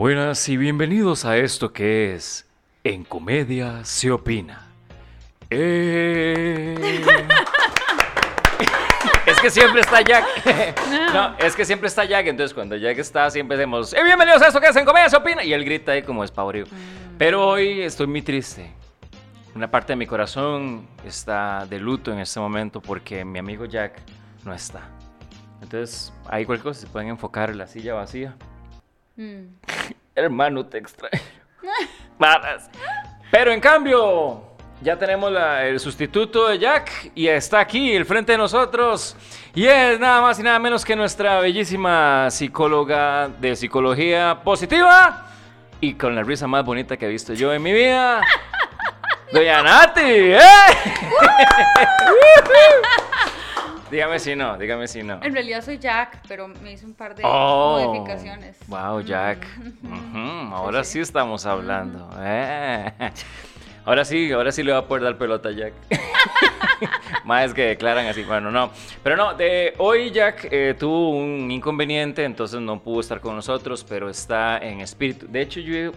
Buenas y bienvenidos a esto que es En Comedia se opina. Eh. es que siempre está Jack. no, es que siempre está Jack. Entonces, cuando Jack está, siempre decimos: eh, Bienvenidos a esto que es En Comedia se opina. Y él grita ahí como espavorido. Mm. Pero hoy estoy muy triste. Una parte de mi corazón está de luto en este momento porque mi amigo Jack no está. Entonces, ahí cualquier cosa se pueden enfocar en la silla vacía. Mm. Hermano, te extraño. Malas. Pero en cambio, ya tenemos la- el sustituto de Jack y está aquí, el frente de nosotros. Y es nada más y nada menos que nuestra bellísima psicóloga de psicología positiva y con la risa más bonita que he visto yo en mi vida. Doña Nati, ¿eh? Dígame si no, dígame si no. En realidad soy Jack, pero me hice un par de Oh, modificaciones. Wow, Jack. Mm. Ahora sí. sí. estamos hablando. eh. Ahora sí, ahora sí le va a poder dar pelota a Jack. Más que declaran así. Bueno, no. Pero no, de hoy Jack eh, tuvo un inconveniente, entonces no pudo estar con nosotros, pero está en espíritu. De hecho, yo.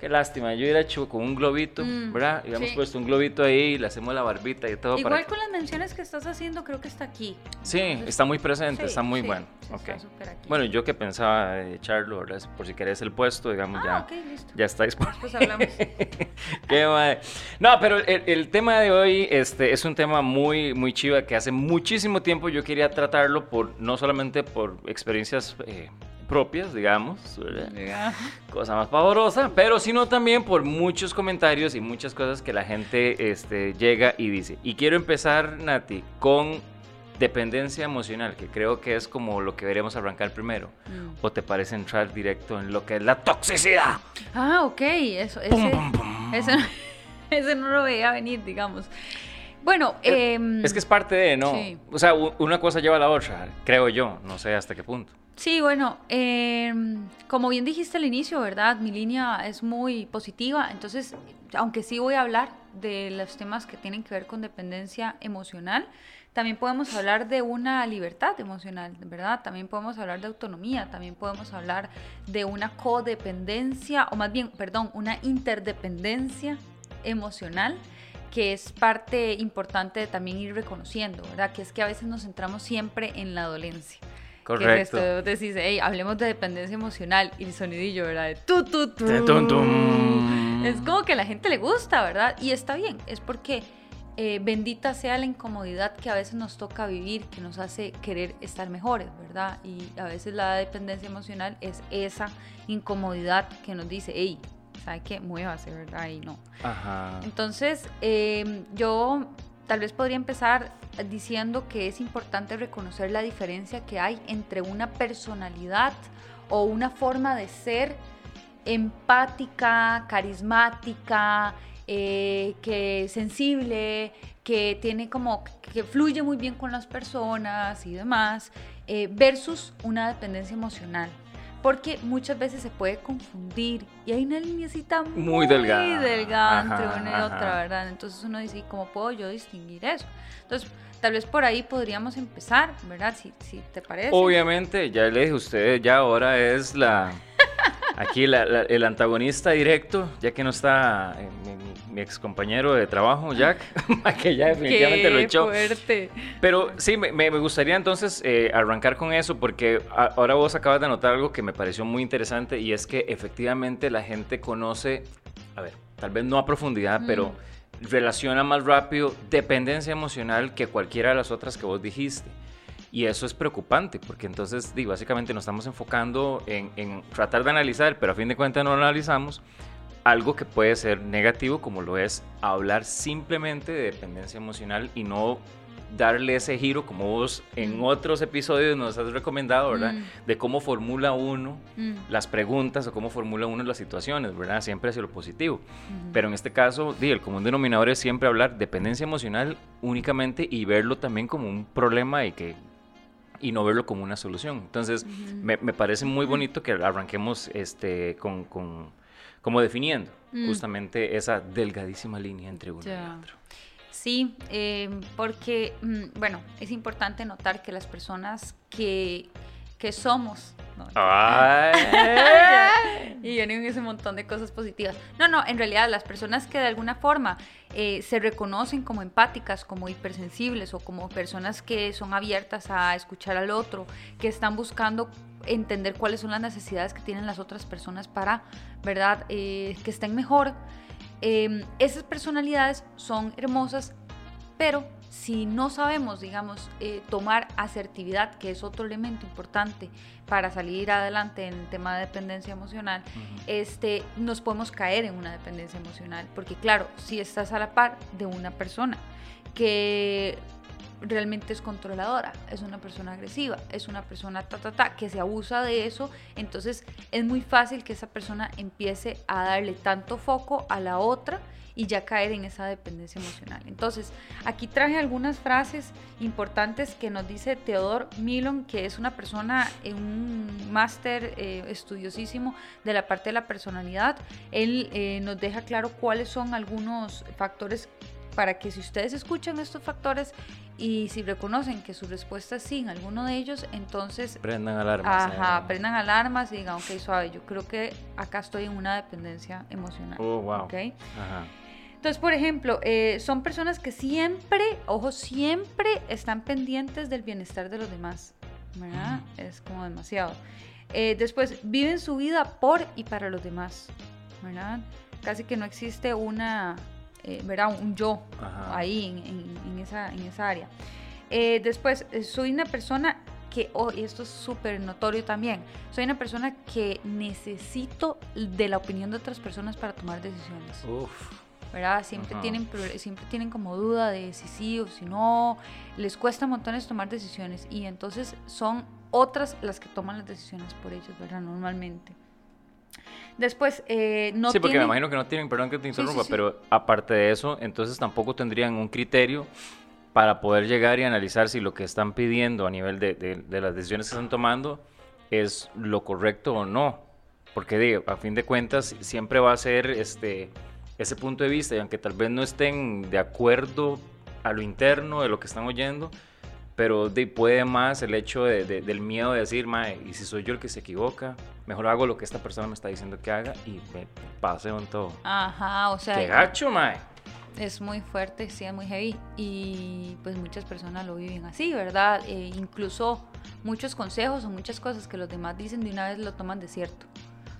Qué lástima, yo hubiera hecho con un globito, Mm, ¿verdad? Y Hubiéramos sí. puesto un globito ahí, le hacemos la barbita y todo. Igual para que- con las menciones que estás haciendo, creo que está aquí. Sí, Entonces, está muy presente, sí, está muy sí, bueno. sí, Ok. está aquí. Bueno, yo que pensaba echarlo, ¿verdad? Por si querés el puesto, digamos, ah, ya, ok, listo. ya está disponible. Pues hablamos. Qué madre. No, pero el, el tema de hoy este, es un tema muy, muy chiva que hace muchísimo tiempo yo quería tratarlo, por, no solamente por experiencias eh, propias, digamos, cosa más pavorosa, pero sino también por muchos comentarios y muchas cosas que la gente este, llega y dice. Y quiero empezar, Nati, con dependencia emocional, que creo que es como lo que deberíamos arrancar primero. Mm. ¿O te parece entrar directo en lo que es la toxicidad? Ah, ok, eso, ese, Pum, pum, pum. ese, ese no lo veía venir, digamos. Bueno, em, Es que es parte de, ¿no? sí. O sea, una cosa lleva a la otra, creo yo, no sé hasta qué punto. Sí, bueno, em, como bien dijiste al inicio, ¿verdad? Mi línea es muy positiva, entonces, aunque sí voy a hablar de los temas que tienen que ver con dependencia emocional, también podemos hablar de una libertad emocional, ¿verdad? También podemos hablar de autonomía, también podemos hablar de una codependencia, o más bien, perdón, una interdependencia emocional que es parte importante de también ir reconociendo, ¿verdad? Que es que a veces nos centramos siempre en la dolencia. Correcto. Que es esto, decís, hey, hablemos de dependencia emocional y el sonidillo, ¿verdad? De tu, tu, tu. Te tum, tum. Es como que a la gente le gusta, ¿verdad? Y está bien, es porque eh, bendita sea la incomodidad que a veces nos toca vivir, que nos hace querer estar mejores, ¿verdad? Y a veces la dependencia emocional es esa incomodidad que nos dice, hey, ¿sabe qué? Muévase, ¿verdad? Y no. Ajá. Entonces, eh, yo tal vez podría empezar diciendo que es importante reconocer la diferencia que hay entre una personalidad o una forma de ser empática, carismática, eh, que sensible, que tiene como que fluye muy bien con las personas y demás, eh, versus una dependencia emocional. Porque muchas veces se puede confundir y hay una linecita muy, Muy delgada. delgada entre Ajá, una y ajá. otra, ¿verdad? Entonces uno dice, ¿y ¿cómo puedo yo distinguir eso? Entonces, tal vez por ahí podríamos empezar, ¿verdad? Si, si te parece. Obviamente, ya le dije a ustedes, ya ahora es la... Aquí la- la- el antagonista directo, ya que no está eh, mi, mi- mi ex compañero de trabajo, Jack, que ya definitivamente Qué lo echó. fuerte. Pero sí, me, me- me gustaría entonces eh, arrancar con eso porque a- ahora vos acabas de anotar algo que me pareció muy interesante y es que efectivamente la gente conoce, a ver, tal vez no a profundidad, Mm. pero relaciona más rápido dependencia emocional que cualquiera de las otras que vos dijiste. Y eso es preocupante, porque entonces, digo, básicamente nos estamos enfocando en, en tratar de analizar, pero a fin de cuentas no analizamos algo que puede ser negativo, como lo es hablar simplemente de dependencia emocional y no darle ese giro, como vos en Mm. otros episodios nos has recomendado, ¿verdad? Mm. De cómo formula uno Mm, las preguntas o cómo formula uno las situaciones, ¿verdad? Siempre hacia lo positivo. Pero en este caso, di, el común denominador es siempre hablar dependencia emocional únicamente y verlo también como un problema y que y no verlo como una solución. Entonces, me, me parece muy bonito que arranquemos este, con, con- como definiendo Mm. justamente esa delgadísima línea entre uno y otro. Sí, eh, porque, mm, bueno, es importante notar que las personas que, que somos y vienen ese montón de cosas positivas. No, no, en realidad las personas que de alguna forma eh, se reconocen como empáticas, como hipersensibles o como personas que son abiertas a escuchar al otro, que están buscando entender cuáles son las necesidades que tienen las otras personas para, ¿verdad?, eh, que estén mejor. Em, esas personalidades son hermosas, pero si no sabemos, digamos, eh, tomar asertividad, que es otro elemento importante para salir adelante en el tema de dependencia emocional, este, nos podemos caer en una dependencia emocional. Porque claro, si estás a la par de una persona que realmente es controladora, es una persona agresiva, es una persona ta, ta, ta, que se abusa de eso, entonces es muy fácil que esa persona empiece a darle tanto foco a la otra y ya caer en esa dependencia emocional. Entonces, aquí traje algunas frases importantes que nos dice Theodor Milon, que es una persona, en un máster eh, estudiosísimo de la parte de la personalidad. Él eh, nos deja claro cuáles son algunos factores para que si ustedes escuchan estos factores y si reconocen que su respuesta es sí en alguno de ellos, entonces... Prendan alarmas. Ajá, eh. prendan alarmas y digan, ok, suave, yo creo que acá estoy en una dependencia emocional. Oh, wow. Okay. Ajá. Entonces, por ejemplo, eh, son personas que siempre, ojo, siempre están pendientes del bienestar de los demás. ¿verdad? Es como demasiado. Eh, después, viven su vida por y para los demás. ¿verdad? Casi que no existe una, eh, ¿verdad? Un yo ahí en, esa, en esa área. después, soy una persona que, oh, y esto es súper notorio también, soy una persona que necesito de la opinión de otras personas para tomar decisiones. Uf. ¿Verdad? Siempre, tienen, siempre tienen como duda de si sí o si no, les cuesta montones tomar decisiones y entonces son otras las que toman las decisiones por ellos, ¿verdad? Normalmente. Después, eh, no Sí, porque me imagino que no tienen, perdón que te interrumpa, pero aparte de eso, entonces tampoco tendrían un criterio para poder llegar y analizar si lo que están pidiendo a nivel de, de, las decisiones que están tomando es lo correcto o no. Porque digo, a fin de cuentas siempre va a ser este ese punto de vista y aunque tal vez no estén de acuerdo a lo interno de lo que están oyendo, pero de, puede más el hecho de, del miedo de decir, mae, y si soy yo el que se equivoca, mejor hago lo que esta persona me está diciendo que haga y me pase con todo. Ajá, o sea. ¡Qué gacho, mae! Es muy fuerte, sí, es muy heavy. Y pues muchas personas lo viven así, ¿verdad? E incluso muchos consejos o muchas cosas que los demás dicen de una vez lo toman de cierto.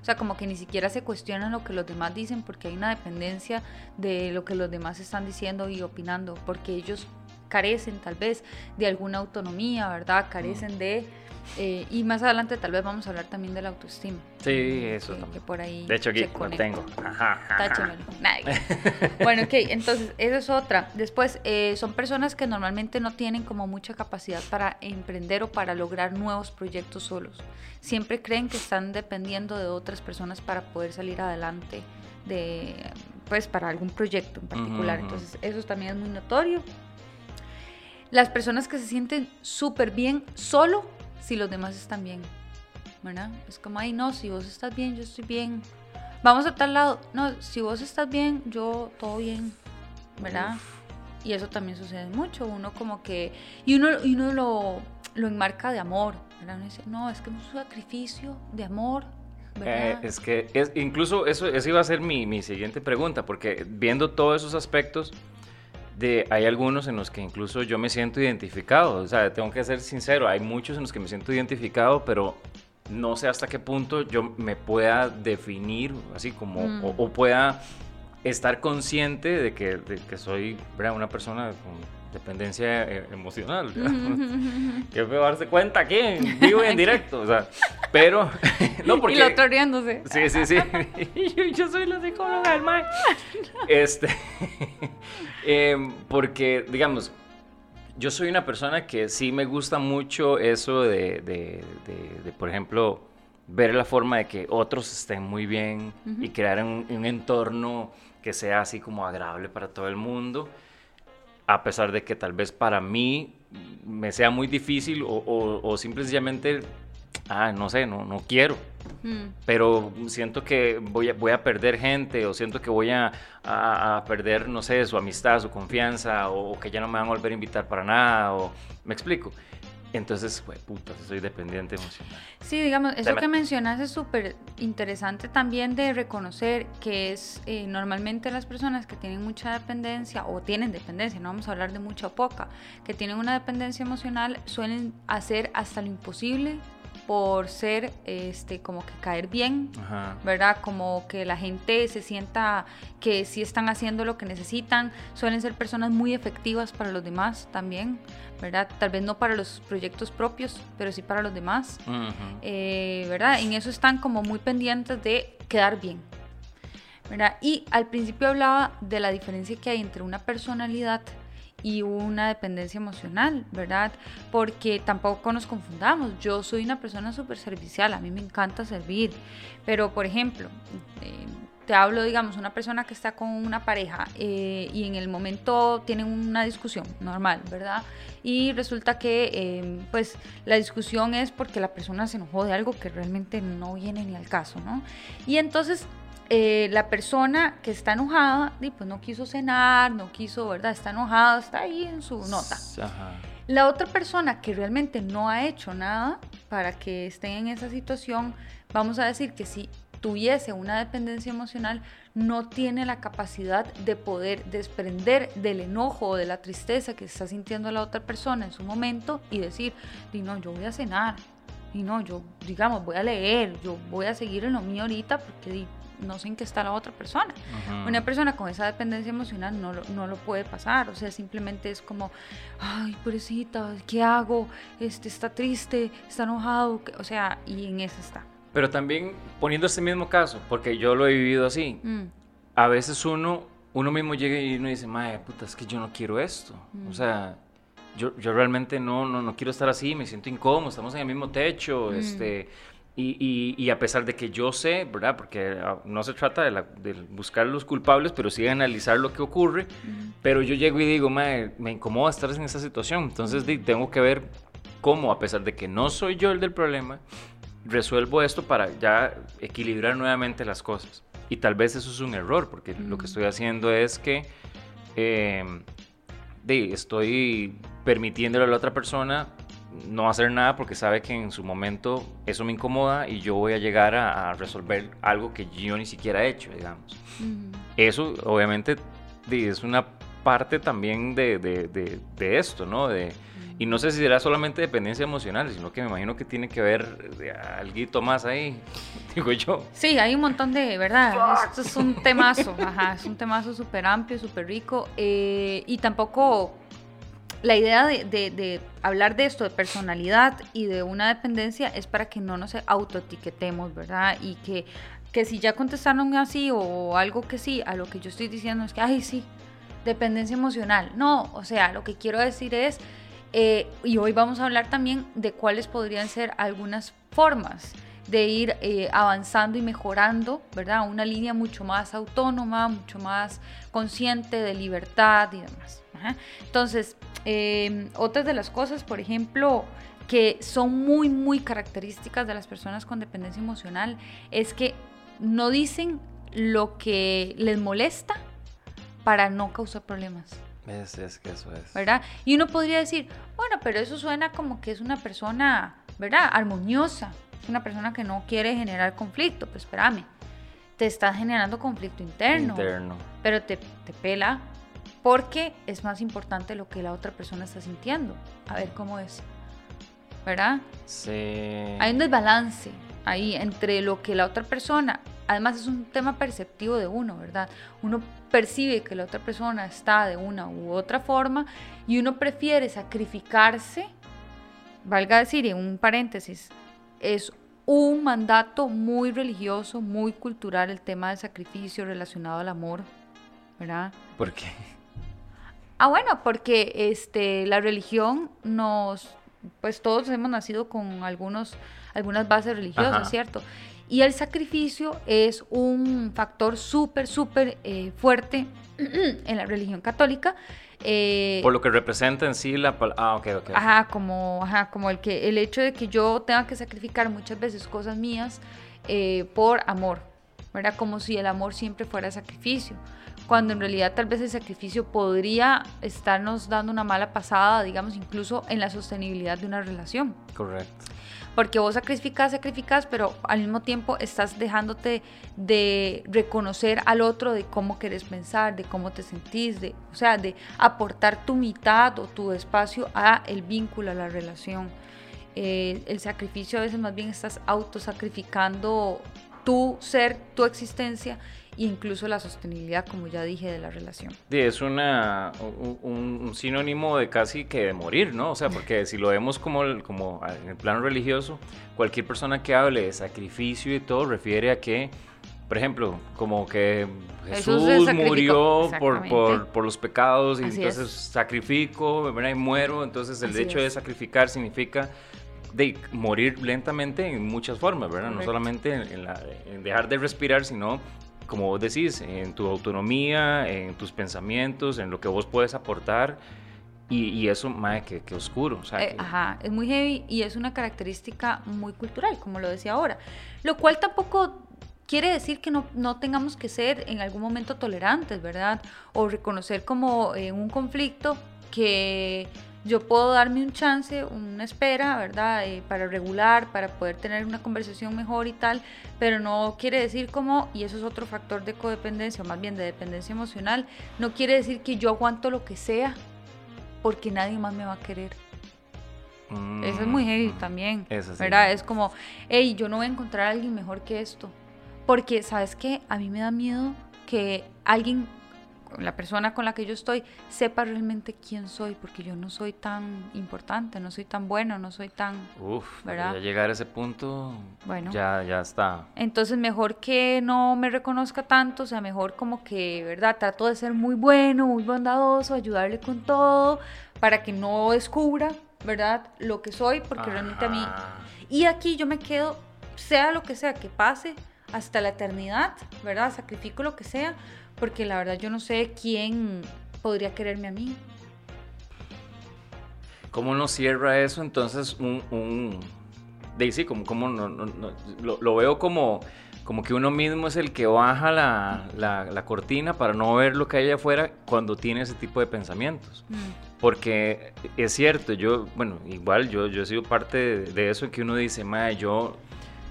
O sea, como que ni siquiera se cuestionan lo que los demás dicen porque hay una dependencia de lo que los demás están diciendo y opinando, porque ellos carecen tal vez de alguna autonomía, ¿verdad? Carecen de eh, y más adelante tal vez vamos a hablar también de la autoestima. Sí, eso que, por ahí De hecho, aquí lo tengo. bueno, ok, entonces, esa es otra. Después, eh, son personas que normalmente no tienen como mucha capacidad para emprender o para lograr nuevos proyectos solos. Siempre creen que están dependiendo de otras personas para poder salir adelante de, pues, para algún proyecto en particular. Entonces, eso también es muy notorio. Las personas que se sienten súper bien solo si los demás están bien, ¿verdad? Es como, ay, no, si vos estás bien, yo estoy bien. Vamos a tal lado. No, si vos estás bien, yo todo bien, ¿verdad? Y eso también sucede mucho. Uno como que... Y uno, y uno lo, lo enmarca de amor, ¿verdad? Uno dice, no, es que es un sacrificio de amor, eh, es que es, incluso eso, eso iba a ser mi, mi, siguiente pregunta, porque viendo todos esos aspectos, de, hay algunos en los que incluso yo me siento identificado, o sea, tengo que ser sincero, hay muchos en los que me siento identificado, pero no sé hasta qué punto yo me pueda definir así como, o, mm. pueda estar consciente de que, de que soy una persona con dependencia eh, emocional. que feo darse cuenta aquí, en vivo y en directo. O sea, pero. no, porque. Y lo otro riéndose. Sí, sí, sí. yo, soy la psicóloga del Mike. Este. Em, porque, digamos, yo soy una persona que sí me gusta mucho eso de, de, de, por ejemplo, ver la forma de que otros estén muy bien y crear un, un entorno que sea así como agradable para todo el mundo a pesar de que tal vez para mí me sea muy difícil o, o, simplemente, ah, no sé, no, no quiero. Mm. Pero siento que voy a, voy a perder gente o siento que voy a, a, perder, no sé, su amistad, su confianza o, que ya no me van a volver a invitar para nada o me explico. Entonces, güey, puta, soy dependiente emocional. Sí, digamos, eso que mencionas es súper interesante también de reconocer que es eh, normalmente las personas que tienen mucha dependencia o tienen dependencia, no vamos a hablar de mucha o poca, que tienen una dependencia emocional suelen hacer hasta lo imposible por ser este como que caer bien, ¿verdad? Como que la gente se sienta que sí están haciendo lo que necesitan, suelen ser personas muy efectivas para los demás también, ¿verdad? Tal vez no para los proyectos propios, pero sí para los demás, eh, ¿verdad? En eso están como muy pendientes de quedar bien, ¿verdad? Y al principio hablaba de la diferencia que hay entre una personalidad y una dependencia emocional, ¿verdad? Porque tampoco nos confundamos. Yo soy una persona súper servicial, a mí me encanta servir, pero por ejemplo, eh, te hablo, digamos, una persona que está con una pareja eh, y en el momento tienen una discusión normal, ¿verdad? Y resulta que, eh, pues, la discusión es porque la persona se enojó de algo que realmente no viene ni al caso, ¿no? Y entonces eh, la persona que está enojada, pues no quiso cenar, no quiso, ¿verdad? Está enojada, está ahí en su nota. La otra persona que realmente no ha hecho nada para que esté en esa situación, vamos a decir que si tuviese una dependencia emocional, no tiene la capacidad de poder desprender del enojo o de la tristeza que está sintiendo la otra persona en su momento y decir, di no, yo voy a cenar, y no, yo, digamos, voy a leer, yo voy a seguir en lo mío ahorita porque no sé en qué está la otra persona. Una persona con esa dependencia emocional no lo, no lo puede pasar, o sea, simplemente es como, ay, pobrecita, ¿qué hago? Este, está triste, está enojado, o sea, y en eso está. Pero también poniendo este mismo caso, porque yo lo he vivido así, mm. a veces uno, uno mismo llega y uno dice, madre, puta, es que yo no quiero esto. O mm. sea, yo, yo realmente no, no, no, quiero estar así, me siento incómodo, estamos en el mismo techo, mm. este y, y, a pesar de que yo sé, ¿verdad? Porque ah, no se trata de, de buscar los culpables, pero sí de analizar lo que ocurre. Pero yo llego y digo, me, incomoda estar en esa situación. Entonces tengo que ver cómo, a pesar de que no soy yo el del problema, resuelvo esto para ya equilibrar nuevamente las cosas. Y tal vez eso es un error, porque lo que estoy haciendo es que eh, estoy permitiéndole a la otra persona no hacer nada porque sabe que en su momento eso me incomoda y yo voy a llegar a, resolver algo que yo ni siquiera he hecho, digamos. Eso obviamente es una parte también de, de, esto, ¿no? De, y no sé si será solamente dependencia emocional, sino que me imagino que tiene que ver algo más ahí, digo yo. Sí, hay un montón de, ¿verdad? Esto es un temazo, ajá, es un temazo súper amplio, súper rico. Eh, y tampoco la idea de, hablar de esto, de personalidad y de una dependencia, es para que no nos autoetiquetemos, ¿verdad? Y que, si ya contestaron así o algo que sí, a lo que yo estoy diciendo es que, ay, sí, dependencia emocional. No, o sea, lo que quiero decir es, eh, y hoy vamos a hablar también de cuáles podrían ser algunas formas de ir eh, avanzando y mejorando, ¿verdad? Una línea mucho más autónoma, mucho más consciente de libertad y demás. Entonces, em, otras de las cosas, por ejemplo, que son muy, muy características de las personas con dependencia emocional, es que no dicen lo que les molesta para no causar problemas. Es, es que eso es. ¿Verdad? Y uno podría decir, bueno, pero eso suena como que es una persona, ¿verdad? Armoniosa. Es una persona que no quiere generar conflicto. Pues espérame, te está generando conflicto interno. Interno. Pero te, te pela porque es más importante lo que la otra persona está sintiendo. A ver cómo es. ¿Verdad? Sí. Hay un desbalance ahí entre lo que la otra persona, además es un tema perceptivo de uno, ¿verdad? Uno percibe que la otra persona está de una u otra forma y uno prefiere sacrificarse, valga decir, en un paréntesis, es un mandato muy religioso, muy cultural el tema del sacrificio relacionado al amor, ¿verdad? ¿Por qué? Ah, bueno, porque este, la religión nos, pues todos hemos nacido con algunos, algunas bases religiosas, ¿cierto? Y el sacrificio es un factor súper, súper eh, fuerte en la religión católica. Eh, Por lo que representa en sí la ah, ok, ok. Ajá, como, ajá, como el que el hecho de que yo tenga que sacrificar muchas veces cosas mías eh, por amor, ¿verdad? Como si el amor siempre fuera sacrificio cuando en realidad tal vez el sacrificio podría estarnos dando una mala pasada, digamos, incluso en la sostenibilidad de una relación. Correcto. Porque vos sacrificas, sacrificas, pero al mismo tiempo estás dejándote de reconocer al otro de cómo querés pensar, de cómo te sentís, de, o sea, de aportar tu mitad o tu espacio a el vínculo, a la relación. Eh, el sacrificio a veces más bien estás autosacrificando tu ser, tu existencia e incluso la sostenibilidad, como ya dije, de la relación. Sí, es una, un, sinónimo de casi que de morir, ¿no? O sea, porque si lo vemos como, como en el plano religioso, cualquier persona que hable de sacrificio y todo refiere a que, por ejemplo, como que Jesús, murió por, por, por, los pecados y entonces sacrifico, y muero, entonces el hecho de sacrificar significa de morir lentamente en muchas formas, ¿verdad? No solamente en, en, dejar de respirar, sino como vos decís, en tu autonomía, en tus pensamientos, en lo que vos puedes aportar. Y, eso, madre, que, que oscuro. Eh, ajá, es muy heavy y es una característica muy cultural, como lo decía ahora. Lo cual tampoco quiere decir que no, no tengamos que ser en algún momento tolerantes, ¿verdad? O reconocer como en un conflicto que yo puedo darme un chance, una espera, ¿verdad? Eh, para regular, para poder tener una conversación mejor y tal, pero no quiere decir como, y eso es otro factor de codependencia, o más bien de dependencia emocional, no quiere decir que yo aguanto lo que sea porque nadie más me va a querer. eso es muy heavy mm, también, ¿verdad? Es como, hey, yo no voy a encontrar a alguien mejor que esto, porque, ¿sabes qué? A mí me da miedo que alguien la persona con la que yo estoy sepa realmente quién soy, porque yo no soy tan importante, no soy tan bueno, no soy tan... Uf, ¿verdad? Ya llegar a ese punto, bueno, ya, ya está. Entonces mejor que no me reconozca tanto, o sea, mejor como que, ¿verdad? Trato de ser muy bueno, muy bondadoso, ayudarle con todo, para que no descubra, ¿verdad? Lo que soy, porque realmente a mí... Y aquí yo me quedo, sea lo que sea que pase, hasta la eternidad, ¿verdad? Sacrifico lo que sea, porque la verdad yo no sé quién podría quererme a mí. ¿Cómo no cierra eso entonces un... un Daisy, como, como no, no, lo, veo como, como que uno mismo es el que baja la, la, cortina para no ver lo que hay afuera cuando tiene ese tipo de pensamientos. Mm. Porque es cierto, yo, bueno, igual yo, yo he sido parte de, de eso que uno dice, madre, yo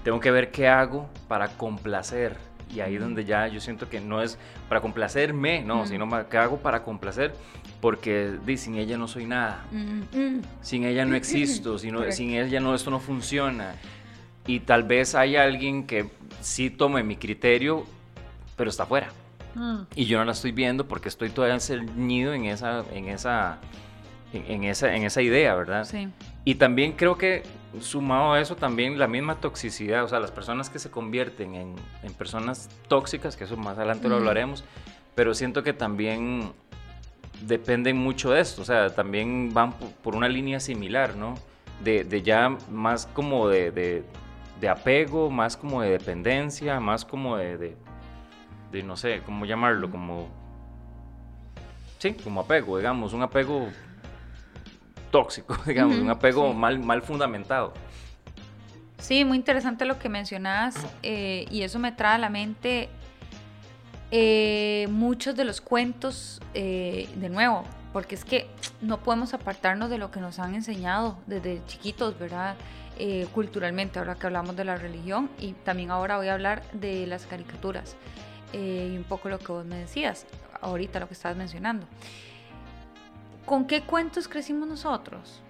tengo que ver qué hago para complacer y ahí donde ya yo siento que no es para complacerme, no, sino que hago para complacer, porque sin ella no soy nada, sin ella no existo, sino, sin ella no, esto no funciona. Y tal vez hay alguien que sí tome mi criterio, pero está afuera. Mm. Y yo no la estoy viendo porque estoy todavía ceñido en esa, en esa, en, esa, en esa idea, ¿verdad? Sí. Y también creo que sumado a eso también la misma toxicidad, o sea, las personas que se convierten en, en personas tóxicas, que eso más adelante lo hablaremos, pero siento que también dependen mucho de esto, o sea, también van por, una línea similar, ¿no? De, de ya más como de, de, de, apego, más como de dependencia, más como de, de, no sé, ¿cómo llamarlo? Como... Sí, como apego, digamos, un apego tóxico, digamos, un apego mal, mal fundamentado. Sí, muy interesante lo que mencionas eh, y eso me trae a la mente eh, muchos de los cuentos, eh, de nuevo, porque es que no podemos apartarnos de lo que nos han enseñado desde chiquitos, ¿verdad? culturalmente, ahora que hablamos de la religión y también ahora voy a hablar de las caricaturas y un poco lo que vos me decías, ahorita lo que estabas mencionando. ¿Con qué cuentos crecimos nosotros?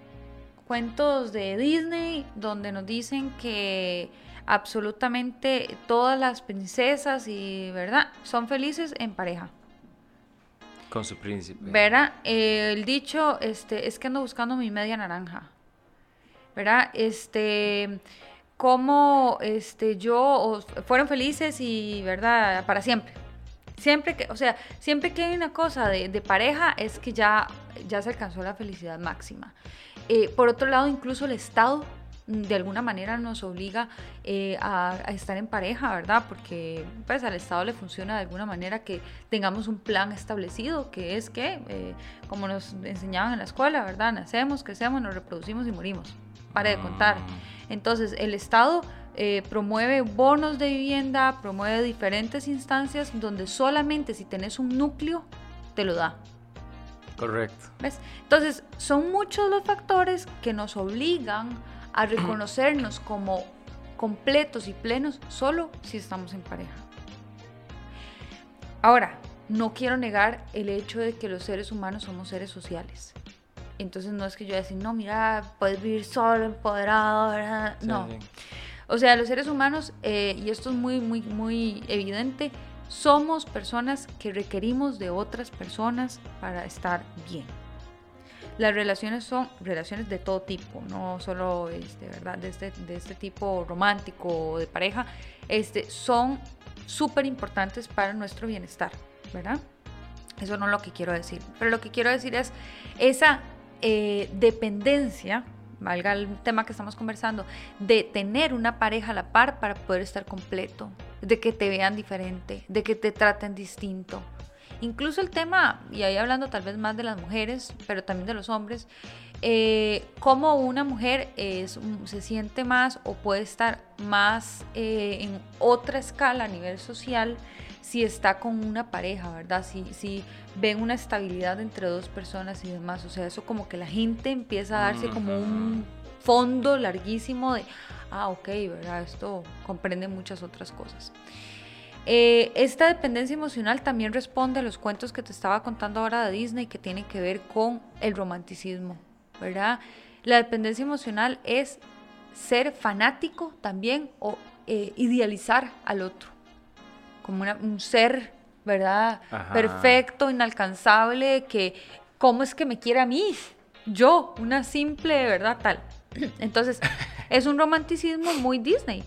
Cuentos de Disney donde nos dicen que absolutamente todas las princesas y, ¿verdad? Son felices en pareja. Con su príncipe. ¿Verdad? el dicho este, es que ando buscando mi media naranja. ¿Verdad? Este, cómo este, yo fueron felices y, ¿verdad? Para siempre. Siempre que, o sea, siempre que hay una cosa de, pareja es que ya, ya se alcanzó la felicidad máxima. Eh, por otro lado, incluso el Estado mm, de alguna manera nos obliga eh, a, estar en pareja, ¿verdad? Porque pues al Estado le funciona de alguna manera que tengamos un plan establecido, que es que, eh, como nos enseñaban en la escuela, ¿verdad? Nacemos, crecemos, nos reproducimos y morimos. Pare de contar. Mm. Entonces, el Estado eh, promueve bonos de vivienda, promueve diferentes instancias donde solamente si tenés un núcleo te lo da. Correcto. ¿Ves? Entonces, son muchos los factores que nos obligan a reconocernos como completos y plenos solo si estamos en pareja. Ahora, no quiero negar el hecho de que los seres humanos somos seres sociales. Entonces no es que yo decir, no, mira, puedes vivir solo, empoderado, ¿verdad? no. O sea, los seres humanos, eh, y esto es muy, muy, muy evidente, somos personas que requerimos de otras personas para estar bien. Las relaciones son relaciones de todo tipo, no solo este, ¿verdad? De, este, de este tipo romántico o de pareja, este, son súper importantes para nuestro bienestar, ¿verdad? Eso no es lo que quiero decir, pero lo que quiero decir es esa eh, dependencia valga el tema que estamos conversando, de tener una pareja a la par para poder estar completo, de que te vean diferente, de que te traten distinto. Incluso el tema, y ahí hablando tal vez más de las mujeres, pero también de los hombres, eh, cómo una mujer se siente más o puede estar más eh, en otra escala a nivel social si está con una pareja, ¿verdad? Si, si ven una estabilidad entre dos personas y demás. O sea, eso como que la gente empieza a darse como un fondo larguísimo de, ah, ok, ¿verdad? Esto comprende muchas otras cosas. Eh, esta dependencia emocional también responde a los cuentos que te estaba contando ahora de Disney que tienen que ver con el romanticismo, ¿verdad? La dependencia emocional es ser fanático también o eh, idealizar al otro como un ser, ¿verdad? Perfecto, inalcanzable, que cómo es que me quiere a mí, yo, una simple, ¿verdad? Tal. Entonces, es un romanticismo muy Disney,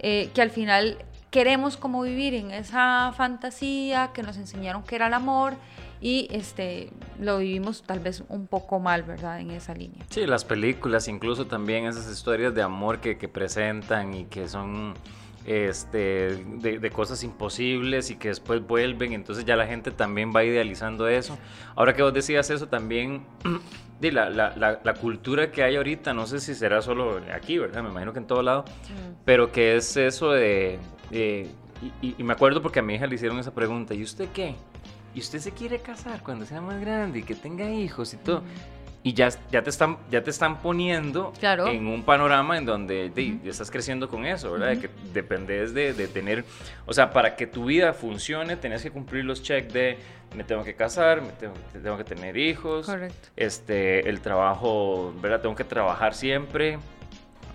eh, que al final queremos como vivir en esa fantasía que nos enseñaron que era el amor y este lo vivimos tal vez un poco mal, ¿verdad? En esa línea. Sí, las películas, incluso también esas historias de amor que, que presentan y que son este, de, cosas imposibles y que después vuelven, entonces ya la gente también va idealizando eso. Ahora que vos decías eso, también de la, la, la, cultura que hay ahorita, no sé si será solo aquí, ¿verdad? Me imagino que en todo lado, pero que es eso de... y, me acuerdo porque a mi hija le hicieron esa pregunta, ¿y usted qué? ¿Y usted se quiere casar cuando sea más grande y que tenga hijos y todo? Y ya, ya, te están, ya te están poniendo en un panorama en donde estás creciendo con eso, ¿verdad? De que dependes de, de, tener, o sea, para que tu vida funcione, tenés que cumplir los checks de me tengo que casar, me tengo, tengo que tener hijos, Correcto. este, el trabajo, ¿verdad? Tengo que trabajar siempre.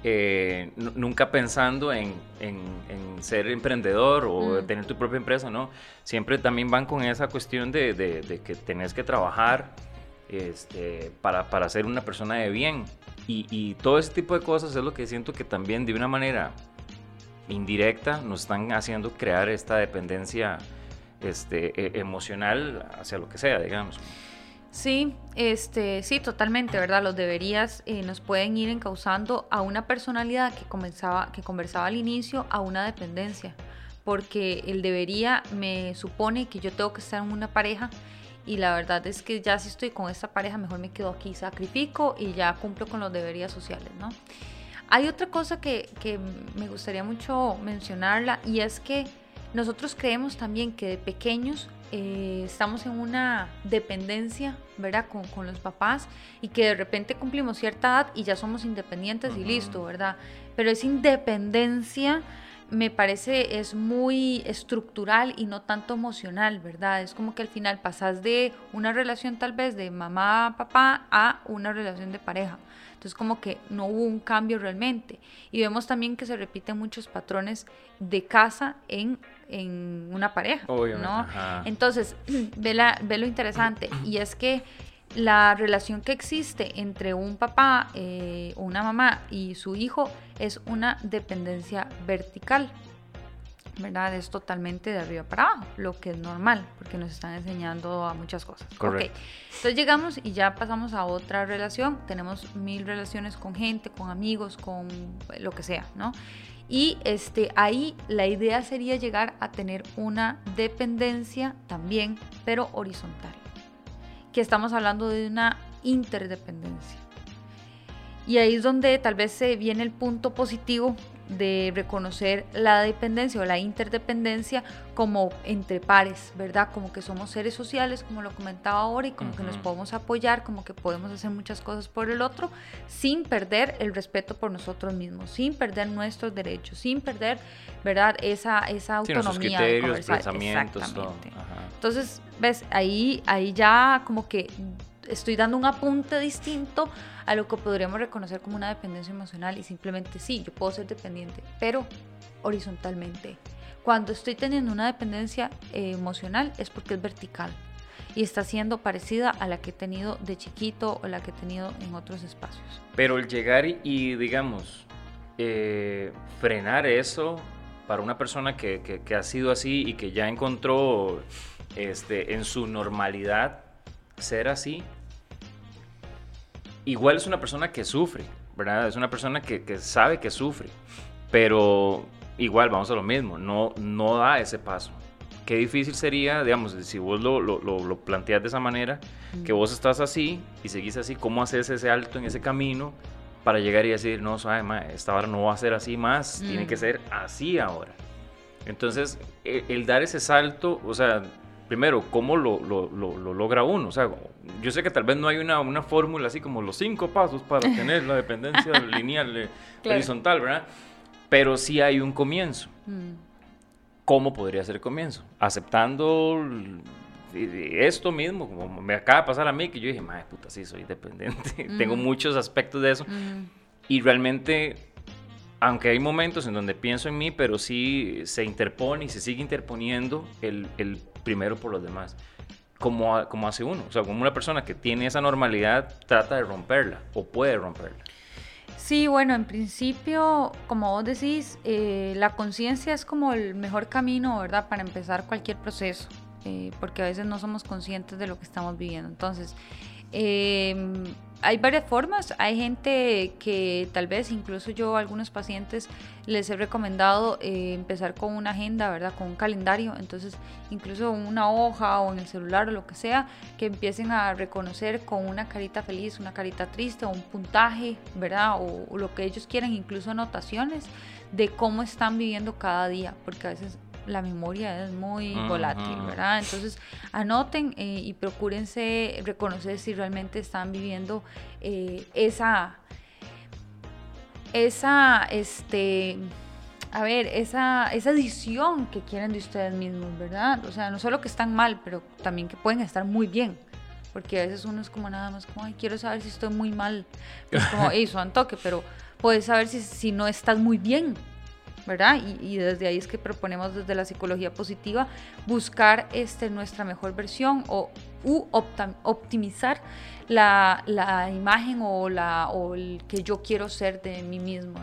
Eh, nunca pensando en, en, ser emprendedor o tener tu propia empresa, ¿no? Siempre también van con esa cuestión de, de, de que tenés que trabajar, este, para, para ser una persona de bien. Y, todo ese tipo de cosas es lo que siento que también de una manera indirecta nos están haciendo crear esta dependencia este, e, emocional hacia lo que sea, digamos. Sí, este, sí, totalmente, ¿verdad? Los deberías eh, nos pueden ir encauzando a una personalidad que comenzaba, que conversaba al inicio, a una dependencia, porque el debería me supone que yo tengo que estar en una pareja y la verdad es que ya si estoy con esta pareja, mejor me quedo aquí, sacrifico y ya cumplo con los deberías sociales, ¿no? Hay otra cosa que, que me gustaría mucho mencionarla y es que nosotros creemos también que de pequeños eh, estamos en una dependencia, ¿verdad? Con, con, los papás y que de repente cumplimos cierta edad y ya somos independientes y listo, ¿verdad? Pero esa independencia me parece es muy estructural y no tanto emocional, ¿verdad? Es como que al final pasas de una relación tal vez de mamá, papá a una relación de pareja. Entonces como que no hubo un cambio realmente. Y vemos también que se repiten muchos patrones de casa en, en una pareja, ¿no? Entonces, ve, la, ve lo interesante y es que la relación que existe entre un papá eh, o una mamá y su hijo es una dependencia vertical. ¿verdad? Es totalmente de arriba para abajo, lo que es normal, porque nos están enseñando a muchas cosas. Correcto. Entonces llegamos y ya pasamos a otra relación. Tenemos mil relaciones con gente, con amigos, con lo que sea, ¿no? Y este, ahí la idea sería llegar a tener una dependencia también, pero horizontal que estamos hablando de una interdependencia. Y ahí es donde tal vez se viene el punto positivo de reconocer la dependencia o la interdependencia como entre pares, ¿verdad? Como que somos seres sociales, como lo comentaba ahora, y como que nos podemos apoyar, como que podemos hacer muchas cosas por el otro, sin perder el respeto por nosotros mismos, sin perder nuestros derechos, sin perder, ¿verdad? Esa, esa autonomía. Sí, criterios, pensamientos, todo. Entonces, ves, ahí, ahí ya como que estoy dando un apunte distinto a lo que podríamos reconocer como una dependencia emocional y simplemente sí, yo puedo ser dependiente, pero horizontalmente. Cuando estoy teniendo una dependencia eh, emocional es porque es vertical y está siendo parecida a la que he tenido de chiquito o la que he tenido en otros espacios. Pero el llegar y, digamos, eh, frenar eso para una persona que, que, que, ha sido así y que ya encontró este, en su normalidad ser así, igual es una persona que sufre, ¿verdad? Es una persona que, que sabe que sufre, pero igual vamos a lo mismo, no, no da ese paso. Qué difícil sería, digamos, si vos lo, lo, lo, planteas de esa manera, que vos estás así y seguís así, ¿cómo haces ese alto en ese camino para llegar y decir, no, sabe, ma, esta hora no va a ser así más, tiene que ser así ahora? Entonces, el, el, dar ese salto, o sea, primero, ¿cómo lo, lo, lo, logra uno? O sea, yo sé que tal vez no hay una, una fórmula así como los cinco pasos para tener la dependencia lineal, eh, horizontal, ¿verdad? Pero sí hay un comienzo. Mm. ¿Cómo podría ser el comienzo? Aceptando esto mismo, como me acaba de pasar a mí, que yo dije, madre puta, sí, soy dependiente. Tengo muchos aspectos de eso. Y realmente aunque hay momentos en donde pienso en mí, pero sí se interpone y se sigue interponiendo el, el primero por los demás. Como, como hace uno, o sea, como una persona que tiene esa normalidad trata de romperla o puede romperla. Sí, bueno, en principio, como vos decís, eh, la conciencia es como el mejor camino, ¿verdad? Para empezar cualquier proceso, eh, porque a veces no somos conscientes de lo que estamos viviendo. Entonces, eh, hay varias formas. Hay gente que tal vez, incluso yo a algunos pacientes les he recomendado eh, empezar con una agenda, ¿verdad? Con un calendario. Entonces, incluso una hoja o en el celular o lo que sea, que empiecen a reconocer con una carita feliz, una carita triste o un puntaje, ¿verdad? O, o lo que ellos quieran, incluso anotaciones de cómo están viviendo cada día. Porque a veces la memoria es muy volátil, ¿verdad? Entonces, anoten eh, y procúrense reconocer si realmente están viviendo eh, esa, esa, este, a ver, esa, esa edición que quieren de ustedes mismos, ¿verdad? O sea, no solo que están mal, pero también que pueden estar muy bien. Porque a veces uno es como nada más como, ay, quiero saber si estoy muy mal. Es como, eso, un toque, pero puedes saber si, si no estás muy bien, ¿verdad? Y, desde ahí es que proponemos desde la psicología positiva buscar este, nuestra mejor versión o optimizar la, imagen o, el que yo quiero ser de mí mismo.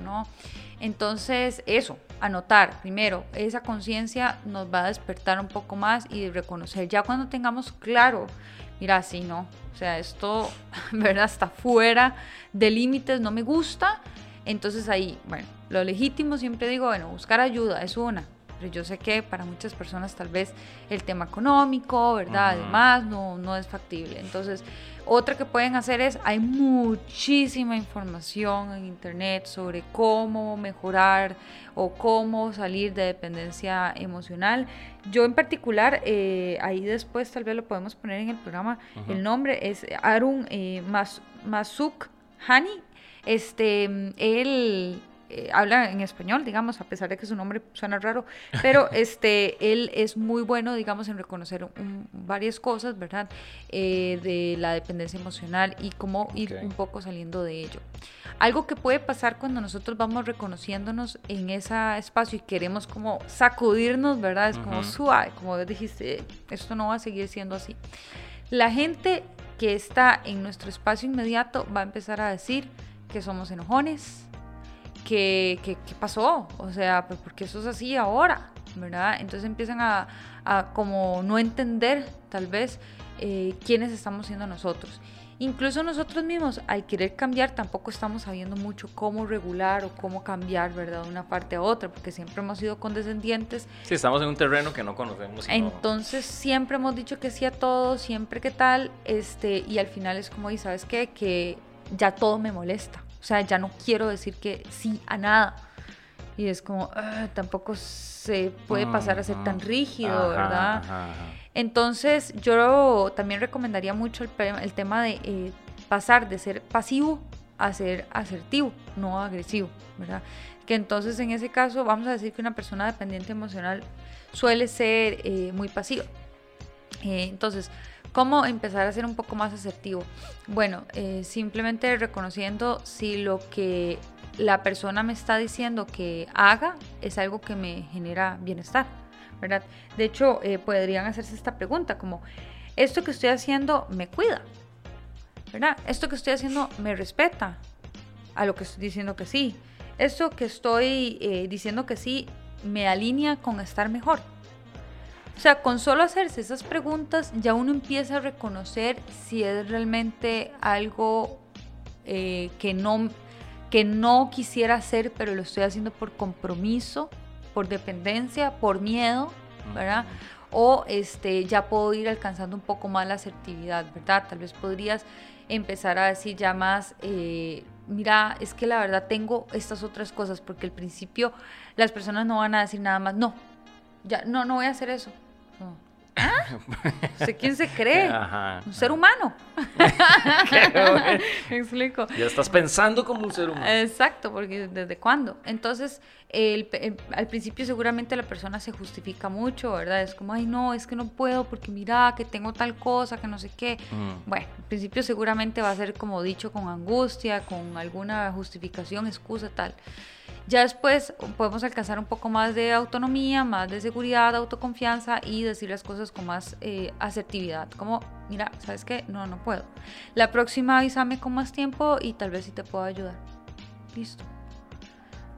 Entonces, eso, anotar primero, esa conciencia nos va a despertar un poco más y reconocer. Ya cuando tengamos claro, mira, sí, no, o sea, esto, ¿verdad? Está fuera de límites, no me gusta, entonces ahí, bueno, lo legítimo siempre digo, bueno, buscar ayuda es una, pero yo sé que para muchas personas tal vez el tema económico, ¿verdad? Además, no, no es factible. Entonces, otra que pueden hacer es, hay muchísima información en internet sobre cómo mejorar o cómo salir de dependencia emocional. Yo en particular, eh, ahí después tal vez lo podemos poner en el programa, el nombre es Arun eh, Masuk Hani, este, él eh, habla en español, digamos, a pesar de que su nombre suena raro, pero este, él es muy bueno, digamos, en reconocer varias cosas, ¿verdad? Eh, de la dependencia emocional y cómo ir un poco saliendo de ello. Algo que puede pasar cuando nosotros vamos reconociéndonos en ese espacio y queremos como sacudirnos, ¿verdad? Es como suave, como dijiste, esto no va a seguir siendo así. La gente que está en nuestro espacio inmediato va a empezar a decir, que somos enojones, que, que, pasó, o sea, pues porque eso es así ahora, ¿verdad? Entonces empiezan a, a como no entender tal vez eh, quiénes estamos siendo nosotros. Incluso nosotros mismos, al querer cambiar, tampoco estamos sabiendo mucho cómo regular o cómo cambiar, ¿verdad? De una parte a otra, porque siempre hemos sido condescendientes. Sí, estamos en un terreno que no conocemos. Entonces, siempre hemos dicho que sí a todo, siempre que tal, este, y al final es como, ¿y sabes qué? Que ya todo me molesta. O sea, ya no quiero decir que sí a nada. y es como, ah, tampoco se puede pasar a ser tan rígido, ¿verdad? Entonces yo también recomendaría mucho el, el tema de eh, pasar de ser pasivo a ser asertivo, no agresivo, ¿verdad? Que entonces en ese caso vamos a decir que una persona dependiente emocional suele ser eh, muy pasiva. Eh, entonces, ¿cómo empezar a ser un poco más asertivo? Bueno, simplemente reconociendo si lo que la persona me está diciendo que haga es algo que me genera bienestar, ¿verdad? De hecho, eh, podrían hacerse esta pregunta como, ¿esto que estoy haciendo me cuida? ¿Verdad? ¿Esto que estoy haciendo me respeta a lo que estoy diciendo que sí? ¿Esto que estoy eh, diciendo que sí me alinea con estar mejor? O sea, con solo hacerse esas preguntas ya uno empieza a reconocer si es realmente algo eh, que no que no quisiera hacer, pero lo estoy haciendo por compromiso, por dependencia, por miedo, ¿verdad? O este, ya puedo ir alcanzando un poco más la asertividad, ¿verdad? Tal vez podrías empezar a decir ya más, eh, mira, es que la verdad tengo estas otras cosas, porque al principio las personas no van a decir nada más, no, ya, no, no voy a hacer eso. ¿Ah? ¿Sé quién se cree? un ser humano. Me explico. Ya estás pensando como un ser humano. Exacto, porque ¿desde cuándo? Entonces, al principio seguramente la persona se justifica mucho, ¿verdad? Es como, ay, no, es que no puedo porque mira que tengo tal cosa, que no sé qué. Mm. Bueno, al principio seguramente va a ser como dicho con angustia, con alguna justificación, excusa, tal. Ya después podemos alcanzar un poco más de autonomía, más de seguridad, autoconfianza y decir las cosas con más eh, asertividad. Como, mira, ¿sabes qué? No, no puedo. La próxima avísame con más tiempo y tal vez sí te puedo ayudar. Listo.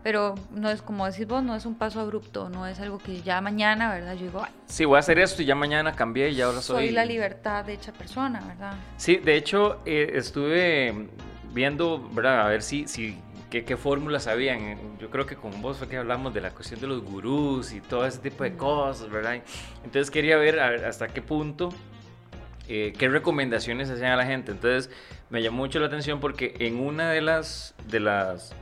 Pero no es como decís vos, no es un paso abrupto, no es algo que ya mañana, ¿verdad? Yo digo, sí, voy a hacer esto y ya mañana cambié y ahora soy... Soy la libertad de hecha persona, ¿verdad? Sí, de hecho, eh, estuve viendo, ¿verdad? A ver si, si qué, fórmulas habían. Yo creo que con vos fue que hablamos de la cuestión de los gurús y todo ese tipo de cosas, ¿verdad? Entonces quería ver hasta qué punto, eh, qué recomendaciones hacían a la gente. Entonces me llamó mucho la atención porque en una de las, de las,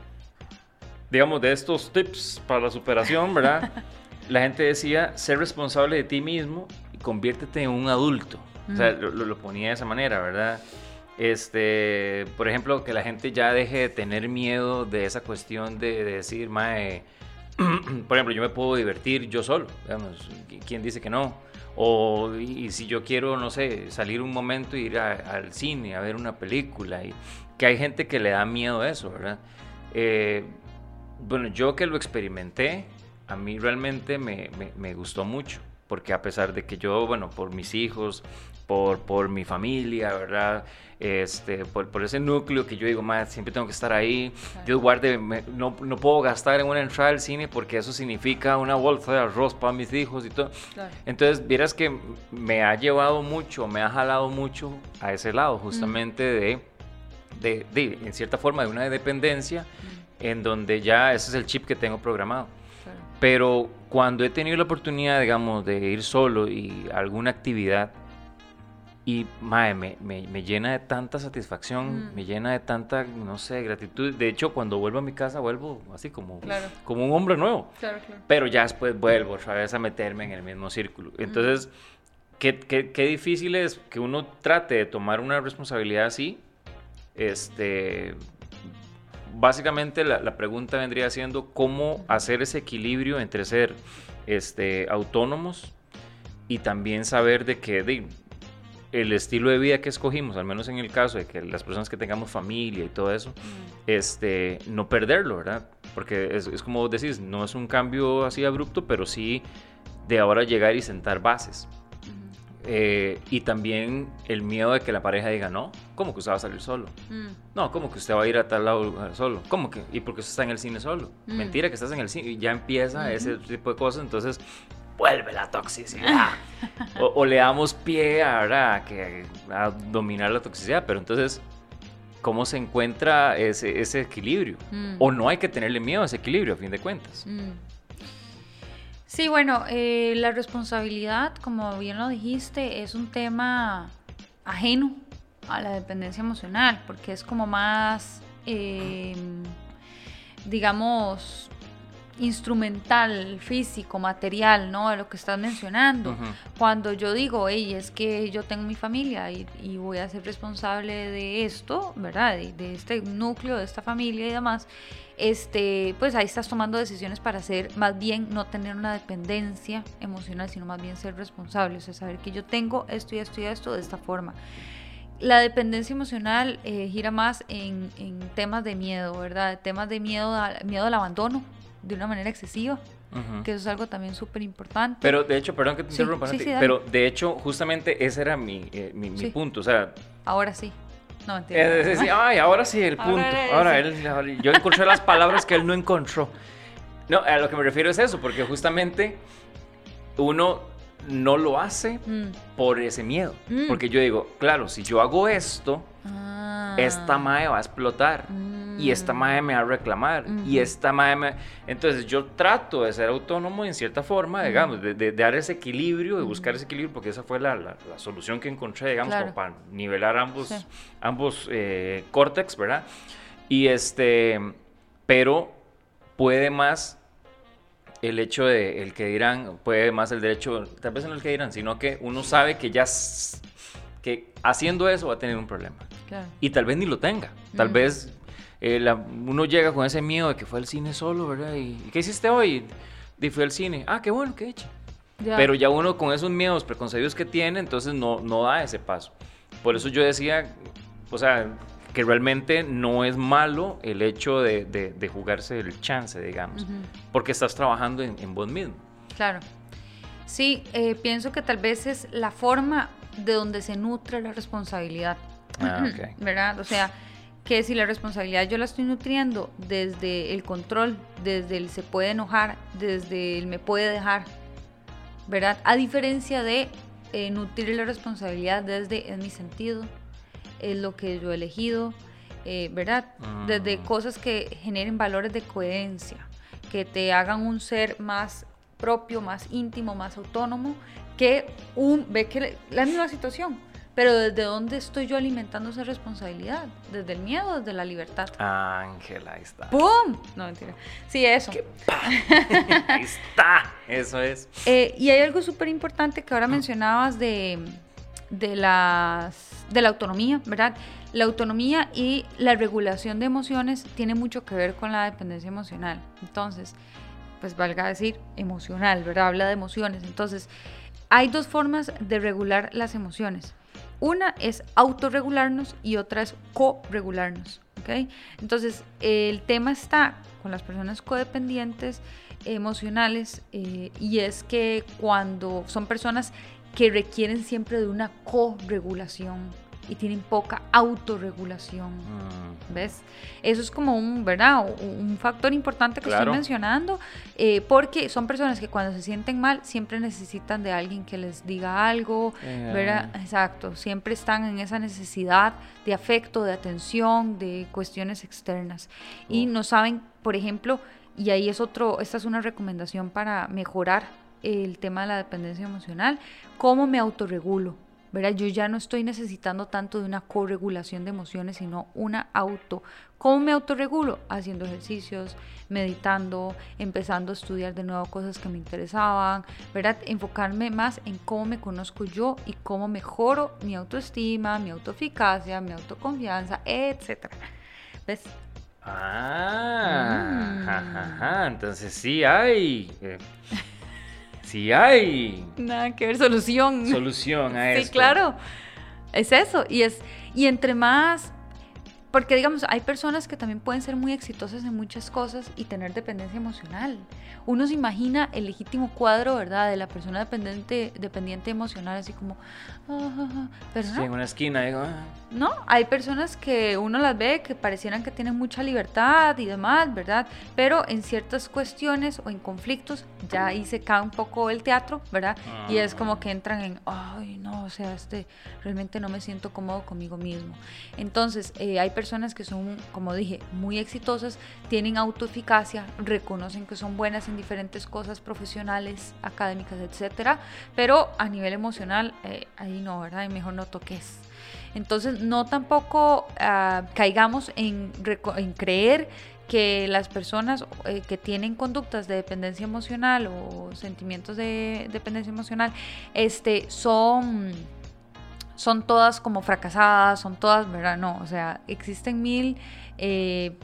digamos, de estos tips para la superación, ¿verdad? la gente decía, ser responsable de ti mismo y conviértete en un adulto. O sea, lo, lo ponía de esa manera, ¿verdad? Este, por ejemplo, que la gente ya deje de tener miedo de esa cuestión de, decir, mae, por ejemplo, yo me puedo divertir yo solo, digamos, ¿quién dice que no? O y si yo quiero, no sé, salir un momento e ir al cine a ver una película, y que hay gente que le da miedo a eso, ¿verdad? Eh, bueno, yo que lo experimenté, a mí realmente me, me, me gustó mucho porque a pesar de que yo, bueno, por mis hijos, por, por mi familia, ¿verdad? Este, por, por ese núcleo que yo digo, más siempre tengo que estar ahí. Dios guarde, no, no, puedo gastar en una entrada al cine porque eso significa una bolsa de arroz para mis hijos y todo. Entonces, vieras que me ha llevado mucho, me ha jalado mucho a ese lado, justamente de, de, de, en cierta forma, de una dependencia en donde ya ese es el chip que tengo programado. Pero cuando he tenido la oportunidad, digamos, de ir solo y alguna actividad, y mae, me, me, llena de tanta satisfacción, mm. me llena de tanta, no sé, gratitud. De hecho, cuando vuelvo a mi casa, vuelvo así como, como un hombre nuevo. Claro, claro. Pero ya después vuelvo otra vez a meterme en el mismo círculo. Entonces, qué, qué, qué, difícil es que uno trate de tomar una responsabilidad así. Este, básicamente la, pregunta vendría siendo cómo hacer ese equilibrio entre ser este, autónomos y también saber de que el estilo de vida que escogimos, al menos en el caso de que las personas que tengamos familia y todo eso, este, no perderlo, ¿verdad? Porque es, es como decís, no es un cambio así abrupto, pero sí de ahora llegar y sentar bases. Eh, y también el miedo de que la pareja diga, no, ¿cómo que usted va a salir solo? Mm. No, ¿cómo que usted va a ir a tal lado solo? ¿Cómo que? ¿Y por qué usted está en el cine solo? Mm. Mentira que estás en el cine y ya empieza ese tipo de cosas, entonces vuelve la toxicidad. o, le damos pie a, que, a dominar la toxicidad, pero entonces, ¿cómo se encuentra ese, ese equilibrio? Mm. O no hay que tenerle miedo a ese equilibrio, a fin de cuentas. Sí, bueno, eh, la responsabilidad, como bien lo dijiste, es un tema ajeno a la dependencia emocional, porque es como más, em, digamos, instrumental, físico, material, ¿no? De lo que estás mencionando. Cuando yo digo, hey, es que yo tengo mi familia y, voy a ser responsable de esto, ¿verdad? De, este núcleo, de esta familia y demás, este, pues ahí estás tomando decisiones para ser, más bien no tener una dependencia emocional, sino más bien ser responsable, o sea, saber que yo tengo esto y esto y esto de esta forma. La dependencia emocional eh, gira más en, en, temas de miedo, ¿verdad? Temas de miedo, miedo al abandono, de una manera excesiva. Que eso es algo también súper importante. Pero de hecho, perdón que te interrumpa, pero de hecho, justamente ese era mi, eh, mi, punto. O sea, ahora sí. No, mentira. ay, ahora sí, el punto. Ahora, él, yo encontré las palabras que él no encontró. No, a lo que me refiero es eso, porque justamente uno no lo hace mm. por ese miedo. Mm. Porque yo digo, claro, si yo hago esto, ah. esta mae va a explotar. Mm y esta madre me va a reclamar y esta madre me... Entonces yo trato de ser autónomo en cierta forma, digamos, de, dar ese equilibrio, de buscar ese equilibrio, porque esa fue la, la, solución que encontré, digamos, para nivelar ambos, ambos eh, córtex, ¿verdad? Y este, pero puede más el hecho de el que dirán, puede más el derecho, tal vez no el que dirán, sino que uno sabe que ya que haciendo eso va a tener un problema. Y tal vez ni lo tenga. Tal vez eh, uno llega con ese miedo de que fue al cine solo, ¿verdad? ¿Y, qué hiciste hoy? Y fui al cine. Ah, qué bueno, qué hecho. Pero ya uno con esos miedos preconcebidos que tiene, entonces no, no da ese paso. Por eso yo decía, o sea, que realmente no es malo el hecho de, de, jugarse el chance, digamos, porque estás trabajando en, en, vos mismo. Claro. Sí, eh, pienso que tal vez es la forma de donde se nutre la responsabilidad. Ah, okay. ¿Verdad? O sea, que si la responsabilidad yo la estoy nutriendo desde el control, desde el se puede enojar, desde el me puede dejar, ¿verdad? A diferencia de eh, nutrir la responsabilidad desde en mi sentido, es lo que yo he elegido, eh, ¿verdad? Desde mm. cosas que generen valores de coherencia, que te hagan un ser más propio, más íntimo, más autónomo, que un, ve que la misma situación, pero ¿desde dónde estoy yo alimentando esa responsabilidad? ¿Desde el miedo desde la libertad? Ángela, ahí está. ¡Pum! No, mentira. Sí, eso. ahí está. Eso es. Eh, y hay algo súper importante que ahora mencionabas de, de, las, de la autonomía, ¿verdad? La autonomía y la regulación de emociones tiene mucho que ver con la dependencia emocional. Entonces, pues valga decir, emocional, ¿verdad? Habla de emociones. Entonces, hay dos formas de regular las emociones. Una es autorregularnos y otra es co-regularnos. Entonces, el tema está con las personas codependientes emocionales eh, y es que cuando son personas que requieren siempre de una co-regulación y tienen poca autorregulación. Mm. ¿Ves? Eso es como un, ¿verdad? Un factor importante que estoy mencionando, eh, porque son personas que cuando se sienten mal siempre necesitan de alguien que les diga algo, ¿verdad? Eh. Exacto, siempre están en esa necesidad de afecto, de atención, de cuestiones externas. Y no saben, por ejemplo, y ahí es otro, esta es una recomendación para mejorar el tema de la dependencia emocional, cómo me autorregulo yo ya no estoy necesitando tanto de una corregulación de emociones, sino una auto. ¿Cómo me autorregulo? Haciendo ejercicios, meditando, empezando a estudiar de nuevo cosas que me interesaban, ¿verdad? Enfocarme más en cómo me conozco yo y cómo mejoro mi autoestima, mi autoeficacia, mi autoconfianza, etc. ¿Ves? Ah, mm. entonces sí hay. Eh, Sí hay. Nada que ver, solución. Solución a eso. Sí, claro. Es eso. Y, es, y entre más porque digamos, hay personas que también pueden ser muy exitosas en muchas cosas y tener dependencia emocional. Uno se imagina el legítimo cuadro, ¿verdad? De la persona dependiente, dependiente emocional, así como... Ah, pero sí, en una esquina, digo... Ah". No, hay personas que uno las ve que parecieran que tienen mucha libertad y demás, ¿verdad? Pero en ciertas cuestiones o en conflictos ya ahí se cae un poco el teatro, ¿verdad? Y es como que entran en, ay, no, o sea, este, realmente no me siento cómodo conmigo mismo. Entonces, eh, hay personas que son, como dije, muy exitosas, tienen autoeficacia, reconocen que son buenas en diferentes cosas profesionales, académicas, etcétera, pero a nivel emocional, eh, ahí no, ¿verdad? Y mejor no toques. Entonces, no tampoco ah, caigamos en, creer que las personas eh, que tienen conductas de dependencia emocional o sentimientos de dependencia emocional este, son, son todas como fracasadas, son todas, ¿verdad? No, o sea, existen mil, eh,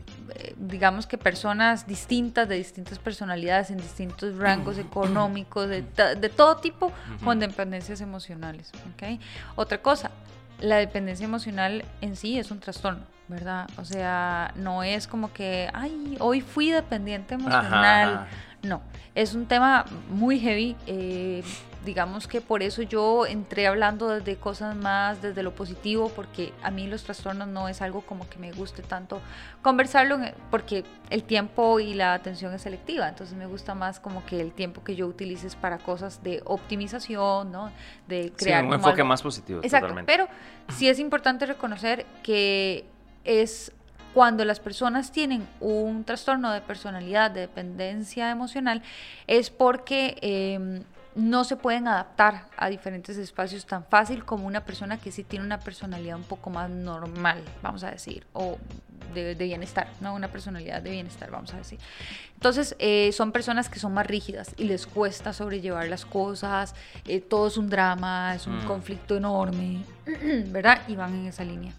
digamos que personas distintas, de distintas personalidades, en distintos rangos económicos, de, de todo tipo, con dependencias emocionales. ¿okay? Otra cosa, la dependencia emocional en sí es un trastorno, ¿verdad? O sea, no es como que, ay, hoy fui dependiente emocional. No, es un tema muy heavy. Eh, digamos que por eso yo entré hablando desde cosas más, desde lo positivo, porque a mí los trastornos no es algo como que me guste tanto conversarlo, porque el tiempo y la atención es selectiva, entonces me gusta más como que el tiempo que yo utilice es para cosas de optimización, ¿no? De crear... Sí, un enfoque más positivo. Exacto, pero sí es importante reconocer que es cuando las personas tienen un trastorno de personalidad, de dependencia emocional, es porque em, no se pueden adaptar a diferentes espacios tan fácil como una persona que sí tiene una personalidad un poco más normal, vamos a decir, o de, bienestar, ¿no? Una personalidad de bienestar, vamos a decir. Entonces, eh, son personas que son más rígidas y les cuesta sobrellevar las cosas, eh, todo es un drama, es un mm. conflicto enorme, ¿verdad? Y van en esa línea.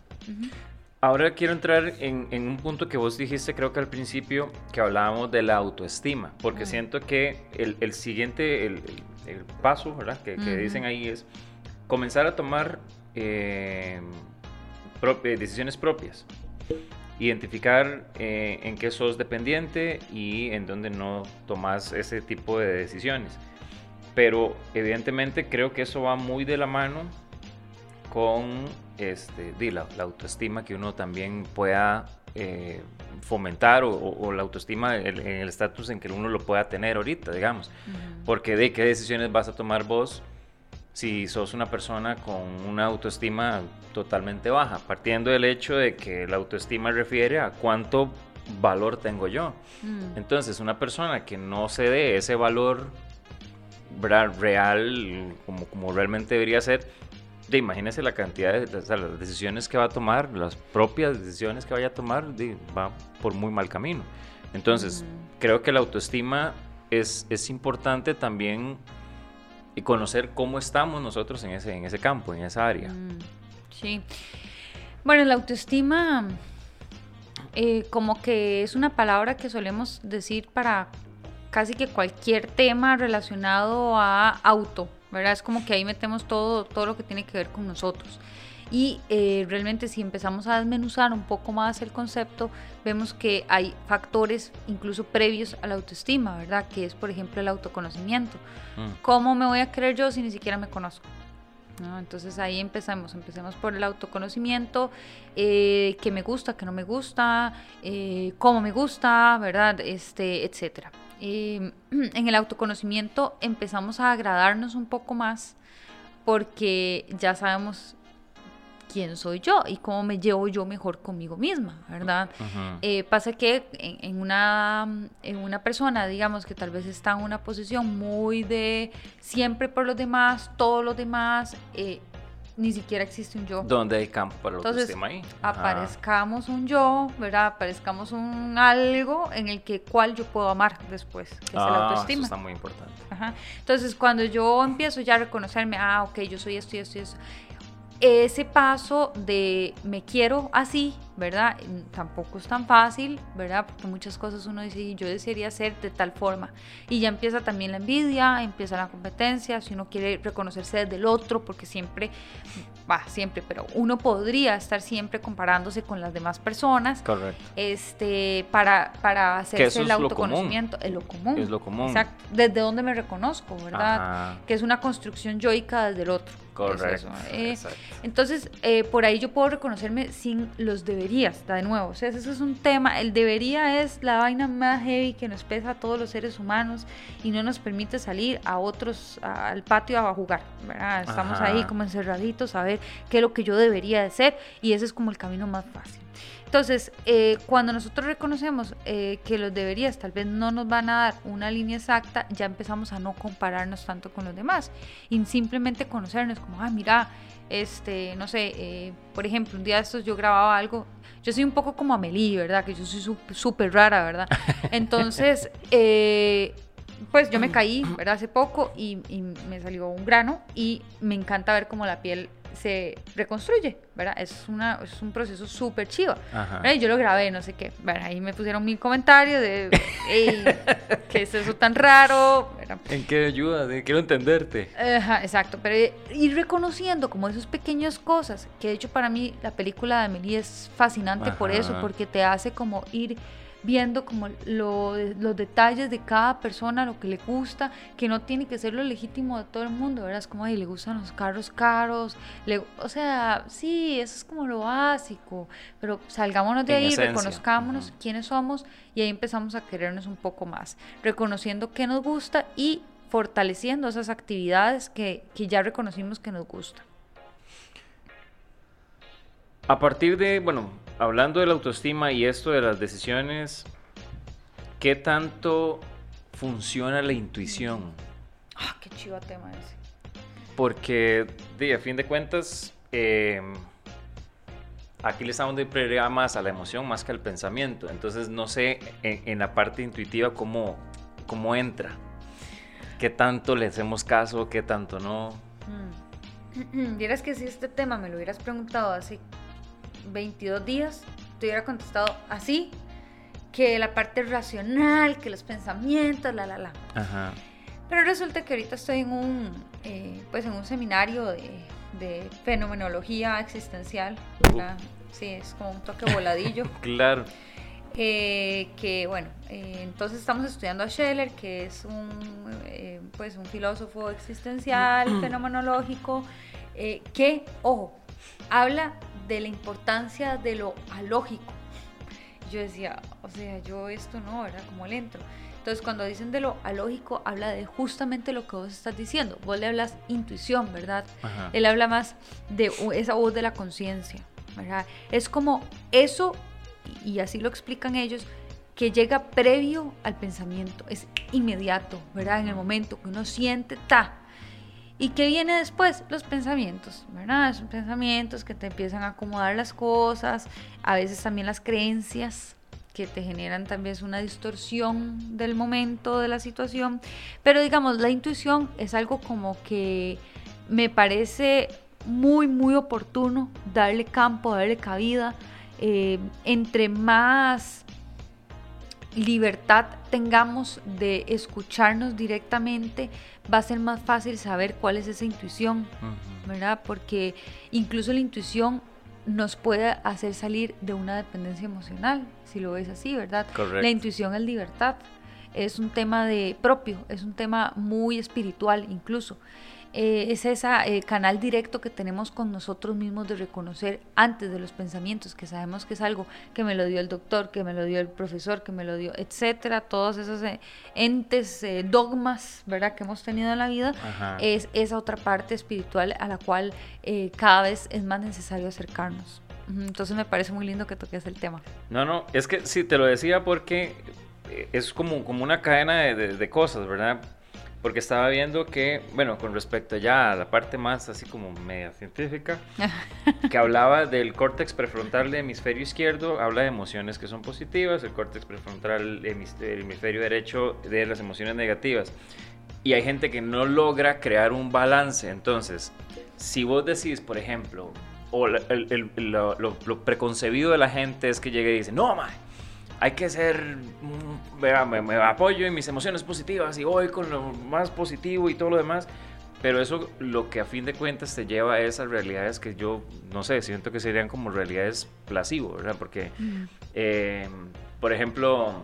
Ahora quiero entrar en, un punto que vos dijiste, creo que al principio, que hablábamos de la autoestima, porque siento que el, siguiente, el, paso, ¿verdad? Que, dicen ahí es comenzar a tomar eh, eh, decisiones propias, identificar eh, en qué sos dependiente y en dónde no tomas ese tipo de decisiones. Pero evidentemente creo que eso va muy de la mano con este, la, autoestima que uno también pueda eh, fomentar o, la autoestima en el estatus en que uno lo pueda tener ahorita, digamos. Porque de qué decisiones vas a tomar vos si sos una persona con una autoestima totalmente baja, partiendo del hecho de que la autoestima refiere a cuánto valor tengo yo. Mm. Entonces, una persona que no se dé ese valor real como, como realmente debería ser, de, imagínese la cantidad de las decisiones que va a tomar, las propias decisiones que vaya a tomar, va por muy mal camino. Entonces, creo que la autoestima es, es importante también y conocer cómo estamos nosotros en ese, en ese campo, en esa área. Mm, sí. Bueno, la autoestima eh, como que es una palabra que solemos decir para casi que cualquier tema relacionado a auto, ¿verdad? Es como que ahí metemos todo, todo lo que tiene que ver con nosotros. Y eh, realmente si empezamos a desmenuzar un poco más el concepto, vemos que hay factores incluso previos a la autoestima, ¿verdad? Que es, por ejemplo, el autoconocimiento. Mm. ¿Cómo me voy a creer yo si ni siquiera me conozco? Entonces ahí empezamos, empecemos por el autoconocimiento, eh, qué me gusta, qué no me gusta, eh, cómo me gusta, ¿verdad? Este, etcétera. Em, en el autoconocimiento empezamos a agradarnos un poco más porque ya sabemos quién soy yo y cómo me llevo yo mejor conmigo misma, ¿verdad? Eh, pasa que en, una, en una persona, digamos, que tal vez está en una posición muy de siempre por los demás, todos los demás, eh, ni siquiera existe un yo. ¿Dónde hay campo para el autoestima ahí? Aparezcamos un yo, ¿verdad? Aparezcamos un algo en el que cual yo puedo amar después, que es el ah, autoestima. Eso está muy importante. Ajá. Entonces, cuando yo empiezo ya a reconocerme, ah, ok, yo soy esto y esto y eso, ese paso de me quiero así, ¿verdad? Tampoco es tan fácil, ¿verdad? Porque muchas cosas uno dice, yo desearía ser de tal forma. Y ya empieza también la envidia, empieza la competencia, si uno quiere reconocerse desde el otro, porque siempre, va, siempre, pero uno podría estar siempre comparándose con las demás personas. Correcto. Este, para, para hacerse el autoconocimiento. Es lo común. Es lo común. Exacto. Desde donde me reconozco, ¿verdad? Que es una construcción yoica desde el otro. Correcto. Eh, entonces, eh, por ahí yo puedo reconocerme sin los deberías, de nuevo. O sea, eso es un tema. El debería es la vaina más heavy que nos pesa a todos los seres humanos y no nos permite salir a otros, al patio a jugar. ¿verdad? Estamos ahí como encerraditos a ver qué es lo que yo debería de ser y ese es como el camino más fácil. Entonces, eh, cuando nosotros reconocemos eh, que los deberías tal vez no nos van a dar una línea exacta, ya empezamos a no compararnos tanto con los demás y simplemente conocernos como, ah, mira, este, no sé, eh, por ejemplo, un día de estos yo grababa algo, Yo soy un poco como Amelie, ¿verdad? Que yo soy súper rara, ¿verdad? Entonces, eh, pues yo me caí, ¿verdad? Hace poco y, y, me salió un grano y me encanta ver cómo la piel se reconstruye, ¿verdad? Es, una, es un proceso súper chido. Y yo lo grabé, no sé qué. Bueno, ahí me pusieron mil comentarios de, ¿qué es eso tan raro? ¿En qué ayuda? Quiero entenderte. Ajá, exacto, pero ir reconociendo como esas pequeñas cosas, que de hecho para mí la película de Amelie es fascinante por eso, porque te hace como ir viendo como lo, los detalles de cada persona, lo que le gusta, que no tiene que ser lo legítimo de todo el mundo, ¿verdad? Es como, ahí le gustan los carros caros, le, o sea, sí, eso es como lo básico, pero salgámonos de ahí, reconozcámonos quiénes somos y ahí empezamos a querernos un poco más, reconociendo qué nos gusta y fortaleciendo esas actividades que, que ya reconocimos que nos gustan. A partir de, bueno, hablando de la autoestima y esto de las decisiones, ¿qué tanto funciona la intuición? Ah, qué chido tema ese. Porque, a fin de cuentas, em, aquí le estamos de prioridad más a la emoción más que al pensamiento. Entonces, no sé en, la parte intuitiva cómo, cómo entra. ¿Qué tanto le hacemos caso? ¿Qué tanto no? Mm. Vieras que si este tema me lo hubieras preguntado hace 22 días, te hubiera contestado así, que la parte racional, que los pensamientos, la, la, la. Ajá. Pero resulta que ahorita estoy en un, eh, pues en un seminario de, de fenomenología existencial, Sí, es como un toque voladillo. claro. Eh, que bueno, eh, entonces estamos estudiando a Scheller, que es un, pues un filósofo existencial, fenomenológico, que, ojo, habla de la importancia de lo alógico. Yo decía, o sea, yo esto no, era como le entro. Entonces, cuando dicen de lo alógico, habla de justamente lo que vos estás diciendo. Vos le hablas intuición, ¿verdad? Él habla más de esa voz de la conciencia, ¿verdad? Es como eso, y así lo explican ellos, que llega previo al pensamiento, es inmediato, ¿verdad? En el momento que uno siente, ta, ¿Y qué viene después? Los pensamientos, ¿verdad? Son pensamientos que te empiezan a acomodar las cosas, a veces también las creencias que te generan también una distorsión del momento, de la situación. Pero digamos, la intuición es algo como que me parece muy, muy oportuno darle campo, darle cabida. Eh, entre más libertad tengamos de escucharnos directamente, va a ser más fácil saber cuál es esa intuición, ¿verdad? Porque incluso la intuición nos puede hacer salir de una dependencia emocional, si lo ves así, ¿verdad? La intuición es libertad, es un tema de propio, es un tema muy espiritual incluso. Eh, es ese eh, canal directo que tenemos con nosotros mismos de reconocer antes de los pensamientos, que sabemos que es algo que me lo dio el doctor, que me lo dio el profesor, que me lo dio, etcétera, todos esos eh, entes, dogmas, ¿verdad?, que hemos tenido en la vida, es esa otra parte espiritual a la cual cada vez es más necesario acercarnos. Entonces me parece muy lindo que toques el tema. No, no, es que sí, te lo decía porque es como, como una cadena de, de cosas, ¿verdad? Porque estaba viendo que, bueno, con respecto ya a la parte más así como media científica, que hablaba del córtex prefrontal del hemisferio izquierdo, habla de emociones que son positivas, el córtex prefrontal del hemisferio derecho de las emociones negativas. Y hay gente que no logra crear un balance. Entonces, si vos decís, por ejemplo, o lo, lo, preconcebido de la gente es que llegue y dice, no, man, hay que ser, mm, me, me, apoyo en mis emociones positivas y voy con lo más positivo y todo lo demás. Pero eso lo que a fin de cuentas te lleva a esas realidades que yo, no sé, siento que serían como realidades placebo, ¿verdad? Porque, eh, por ejemplo,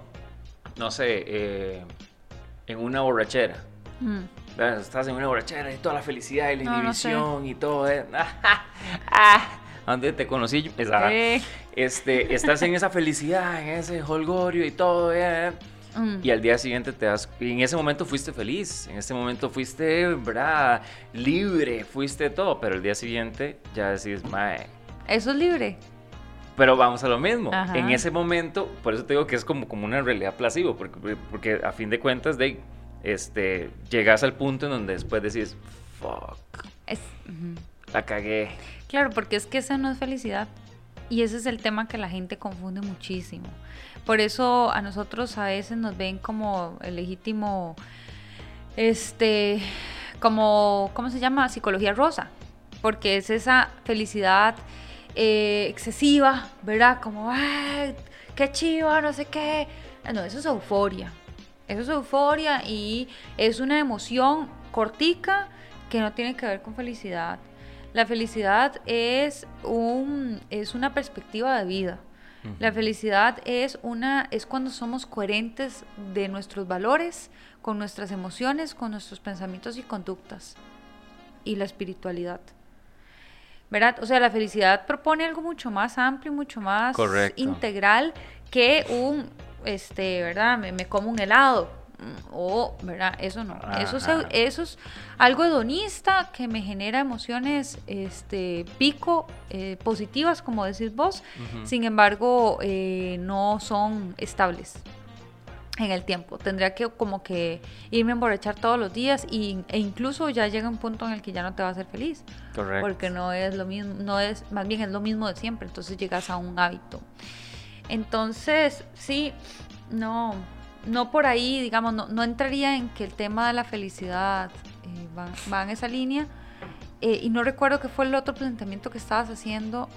no sé, eh, en una borrachera. Estás en una borrachera y toda la felicidad y la inhibición y todo. ¿eh? donde te conocí yo. este, estás en esa felicidad, en ese holgorio y todo. Eh, mm. Y al día siguiente te das. Y en ese momento fuiste feliz. En ese momento fuiste, ¿verdad? Libre, fuiste todo. Pero el día siguiente ya decís, mae. Eso es libre. Pero vamos a lo mismo. En ese momento, por eso te digo que es como, como una realidad placebo. Porque, porque a fin de cuentas, de, este, llegas al punto en donde después decís, fuck. La cagué. Claro, porque es que eso no es felicidad. Y ese es el tema que la gente confunde muchísimo. Por eso a nosotros a veces nos ven como el legítimo, este, como, ¿cómo se llama? Psicología rosa. Porque es esa felicidad eh, excesiva, ¿verdad? Como, ¡ay, qué chiva, no sé qué! No, eso es euforia. Eso es euforia y es una emoción cortica que no tiene que ver con felicidad. La felicidad es, un, es una perspectiva de vida. La felicidad es, una, es cuando somos coherentes de nuestros valores, con nuestras emociones, con nuestros pensamientos y conductas. Y la espiritualidad. ¿Verdad? O sea, la felicidad propone algo mucho más amplio, mucho más integral que un, este, ¿verdad? Me, me como un helado o, ¿verdad? Eso no. Eso es, eso es, algo hedonista que me genera emociones este, pico eh, positivas, como decís vos. Sin embargo, eh, no son estables en el tiempo. Tendría que como que irme a emborrachar todos los días y, e incluso ya llega un punto en el que ya no te va a hacer feliz. Correcto. Porque no es lo mismo, no es, más bien es lo mismo de siempre. Entonces llegas a un hábito. Entonces, sí, no, no por ahí, digamos, no, entraría en que el tema de la felicidad eh, va, en esa línea. Eh, y no recuerdo qué fue el otro planteamiento que estabas haciendo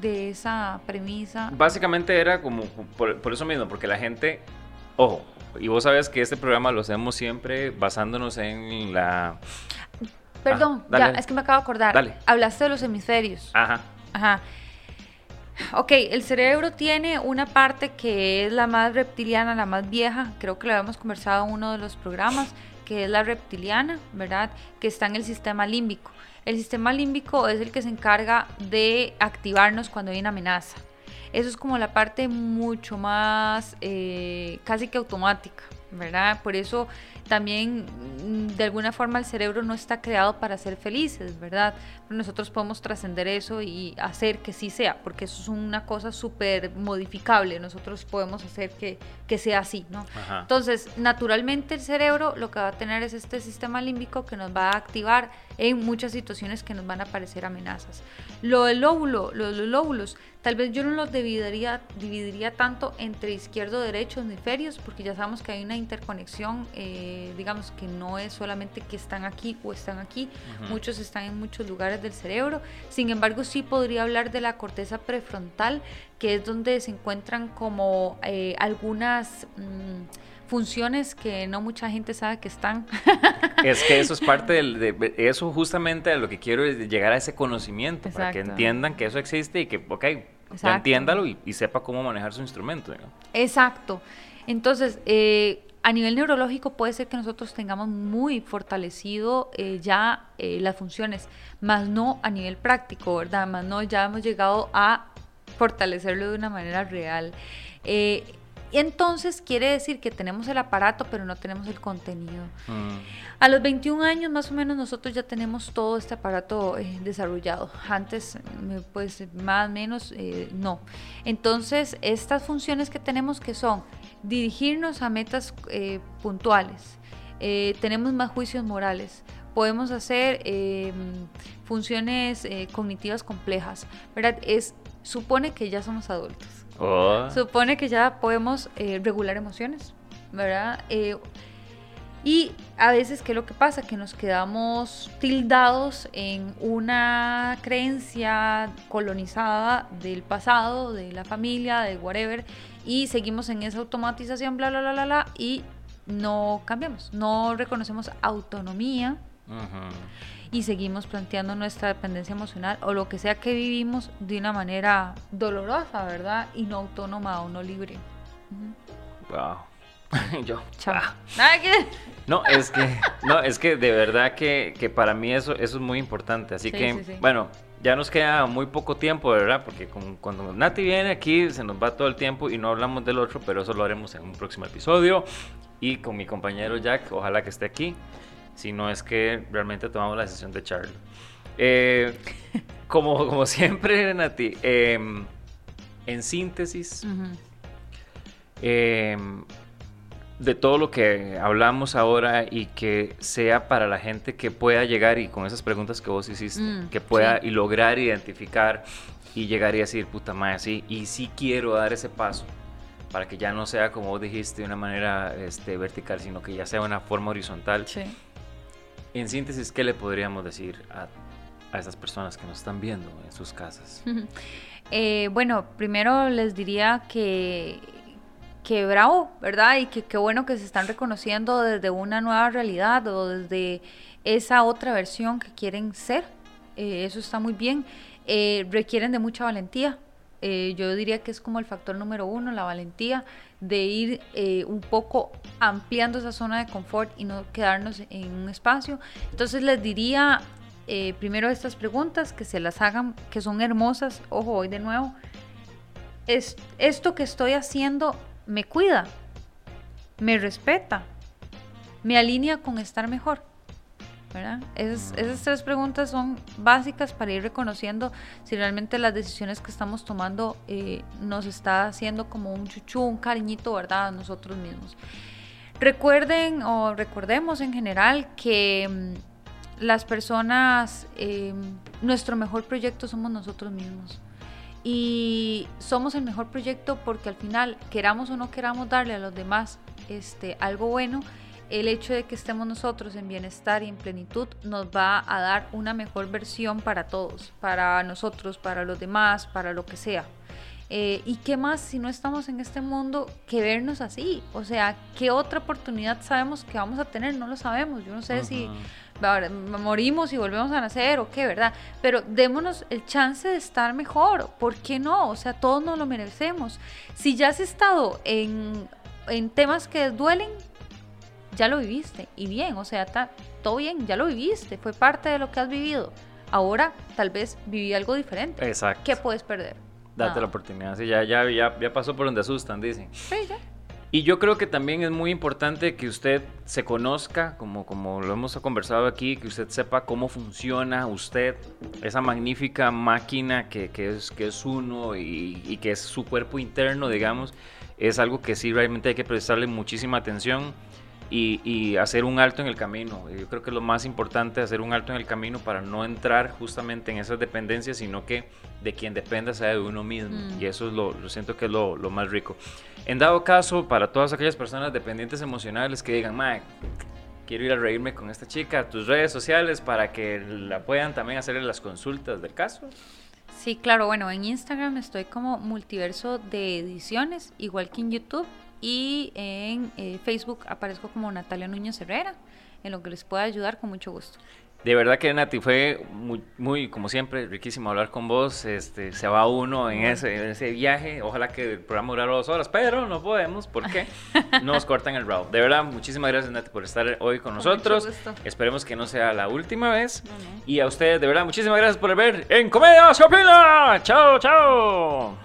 de esa premisa. Básicamente era como por, eso mismo, porque la gente, ojo, y vos sabes que este programa lo hacemos siempre basándonos en la... Perdón, ah, ya, es que me acabo de acordar. Dale. Hablaste de los hemisferios. Ajá. Ajá. Ok, el cerebro tiene una parte que es la más reptiliana, la más vieja, creo que lo habíamos conversado en uno de los programas, que es la reptiliana, ¿verdad? Que está en el sistema límbico. El sistema límbico es el que se encarga de activarnos cuando hay una amenaza. Eso es como la parte mucho más eh, casi que automática, ¿verdad? Por eso también mm, de alguna forma el cerebro no está creado para ser felices, ¿verdad? Pero nosotros podemos trascender eso y hacer que sí sea, porque eso es una cosa súper modificable, nosotros podemos hacer que, que sea así, ¿no? Entonces, naturalmente el cerebro lo que va a tener es este sistema límbico que nos va a activar en muchas situaciones que nos van a aparecer amenazas. Lo del lóbulo, los lóbulos, tal vez yo no los dividiría, dividiría tanto entre izquierdo, derecho, hemisferios, porque ya sabemos que hay una interconexión. Eh, digamos que no es solamente que están aquí o están aquí, muchos están en muchos lugares del cerebro. Sin embargo, sí podría hablar de la corteza prefrontal, que es donde se encuentran como eh, algunas... Mm, funciones que no mucha gente sabe que están. Es que eso es parte del, de eso justamente a lo que quiero es llegar a ese conocimiento, para que entiendan que eso existe y que, ok, entiéndalo y, sepa cómo manejar su instrumento. Exacto. Entonces, eh, a nivel neurológico puede ser que nosotros tengamos muy fortalecido eh, ya eh, las funciones, más no a nivel práctico, ¿verdad? Más no ya hemos llegado a fortalecerlo de una manera real. Eh, entonces quiere decir que tenemos el aparato, pero no tenemos el contenido. Mm. A los 21 años más o menos nosotros ya tenemos todo este aparato desarrollado. Antes, pues más o menos, no. Entonces, estas funciones que tenemos que son dirigirnos a metas eh, puntuales, eh, tenemos más juicios morales, podemos hacer funciones eh, cognitivas complejas, ¿verdad? Es, supone que ya somos adultos. Oh. Supone que ya podemos regular emociones, ¿verdad? y a veces, ¿qué es lo que pasa? Que nos quedamos tildados en una creencia colonizada del pasado, de la familia, de whatever, y seguimos en esa automatización, bla, bla, bla, bla, bla, y no cambiamos, no reconocemos autonomía y seguimos planteando nuestra dependencia emocional o lo que sea que vivimos de una manera dolorosa, ¿verdad? Y no autónoma o no libre. Wow. Yo. Chao. Ah. No, es que, no, es que de verdad que, que para mí eso, eso es muy importante. Así que, bueno, ya nos queda muy poco tiempo, ¿verdad? Porque cuando Nati viene aquí se nos va todo el tiempo y no hablamos del otro, pero eso lo haremos en un próximo episodio. Y con mi compañero Jack, ojalá que esté aquí. Si no es que realmente tomamos la decisión de Charlie. Eh, como, como siempre, Nati, em, en síntesis, em, de todo lo que hablamos ahora y que sea para la gente que pueda llegar y con esas preguntas que vos hiciste, Mm, que pueda sí. y lograr identificar y llegar y decir, puta madre, sí, y sí quiero dar ese paso para que ya no sea como vos dijiste de una manera este, vertical, sino que ya sea una forma horizontal. Sí. En síntesis, ¿qué le podríamos decir a, a esas personas que nos están viendo en sus casas? Eh, bueno, primero les diría que, que bravo, ¿verdad? Y que qué bueno que se están reconociendo desde una nueva realidad o desde esa otra versión que quieren ser. Eh, eso está muy bien. Eh, requieren de mucha valentía. Eh, yo diría que es como el factor número uno, la valentía de ir eh, un poco ampliando esa zona de confort y no quedarnos en un espacio. Entonces les diría eh, primero estas preguntas, que se las hagan, que son hermosas. Ojo, hoy de nuevo. Es, esto que estoy haciendo me cuida, me respeta, me alinea con estar mejor. ¿Verdad? Esas, esas tres preguntas son básicas para ir reconociendo si realmente las decisiones que estamos tomando eh, nos está haciendo como un chuchu, un cariñito, ¿verdad? A nosotros mismos. Recuerden o recordemos en general que mm, las personas, eh, nuestro mejor proyecto somos nosotros mismos. Y somos el mejor proyecto porque al final, queramos o no queramos darle a los demás este, algo bueno, el hecho de que estemos nosotros en bienestar y en plenitud nos va a dar una mejor versión para todos, para nosotros, para los demás, para lo que sea. Eh, ¿Y qué más si no estamos en este mundo que vernos así? O sea, ¿qué otra oportunidad sabemos que vamos a tener? No lo sabemos. Yo no sé si morimos y volvemos a nacer o qué, ¿verdad? Pero démonos el chance de estar mejor. ¿Por qué no? O sea, todos nos lo merecemos. Si ya has estado en, en temas que duelen, ya lo viviste. Y bien, o sea, está todo bien, ya lo viviste. Fue parte de lo que has vivido. Ahora, tal vez viví algo diferente. Exacto. ¿Qué puedes perder? Date la oportunidad. Sí, ya, ya, ya, ya pasó por donde asustan, dicen. Sí, ya. Y yo creo que también es muy importante que usted se conozca, como, como lo hemos conversado aquí, que usted sepa cómo funciona usted, esa magnífica máquina que, que es, que es uno y, y que es su cuerpo interno, digamos, es algo que sí realmente hay que prestarle muchísima atención y, y hacer un alto en el camino. Yo creo que es lo más importante, hacer un alto en el camino para no entrar justamente en esas dependencias, sino que de quien dependa sea de uno mismo. Mm. Y eso es lo, lo siento que es lo, lo más rico. En dado caso, para todas aquellas personas dependientes emocionales que digan, Mae, quiero ir a reírme con esta chica, tus redes sociales para que la puedan también hacerle las consultas del caso. Sí, claro, bueno, en Instagram estoy como multiverso de ediciones, igual que en YouTube, y en eh, Facebook aparezco como Natalia Núñez Herrera, en lo que les pueda ayudar con mucho gusto. De verdad que Nati fue muy, como siempre, riquísimo hablar con vos. Este, se va uno en ese, viaje. Ojalá que el programa durara dos horas, pero no podemos porque nos cortan el round. De verdad, muchísimas gracias Nati por estar hoy con, con nosotros. Esperemos que no sea la última vez. Y a ustedes, de verdad, muchísimas gracias por ver en Comedia Copina. Chao, chao.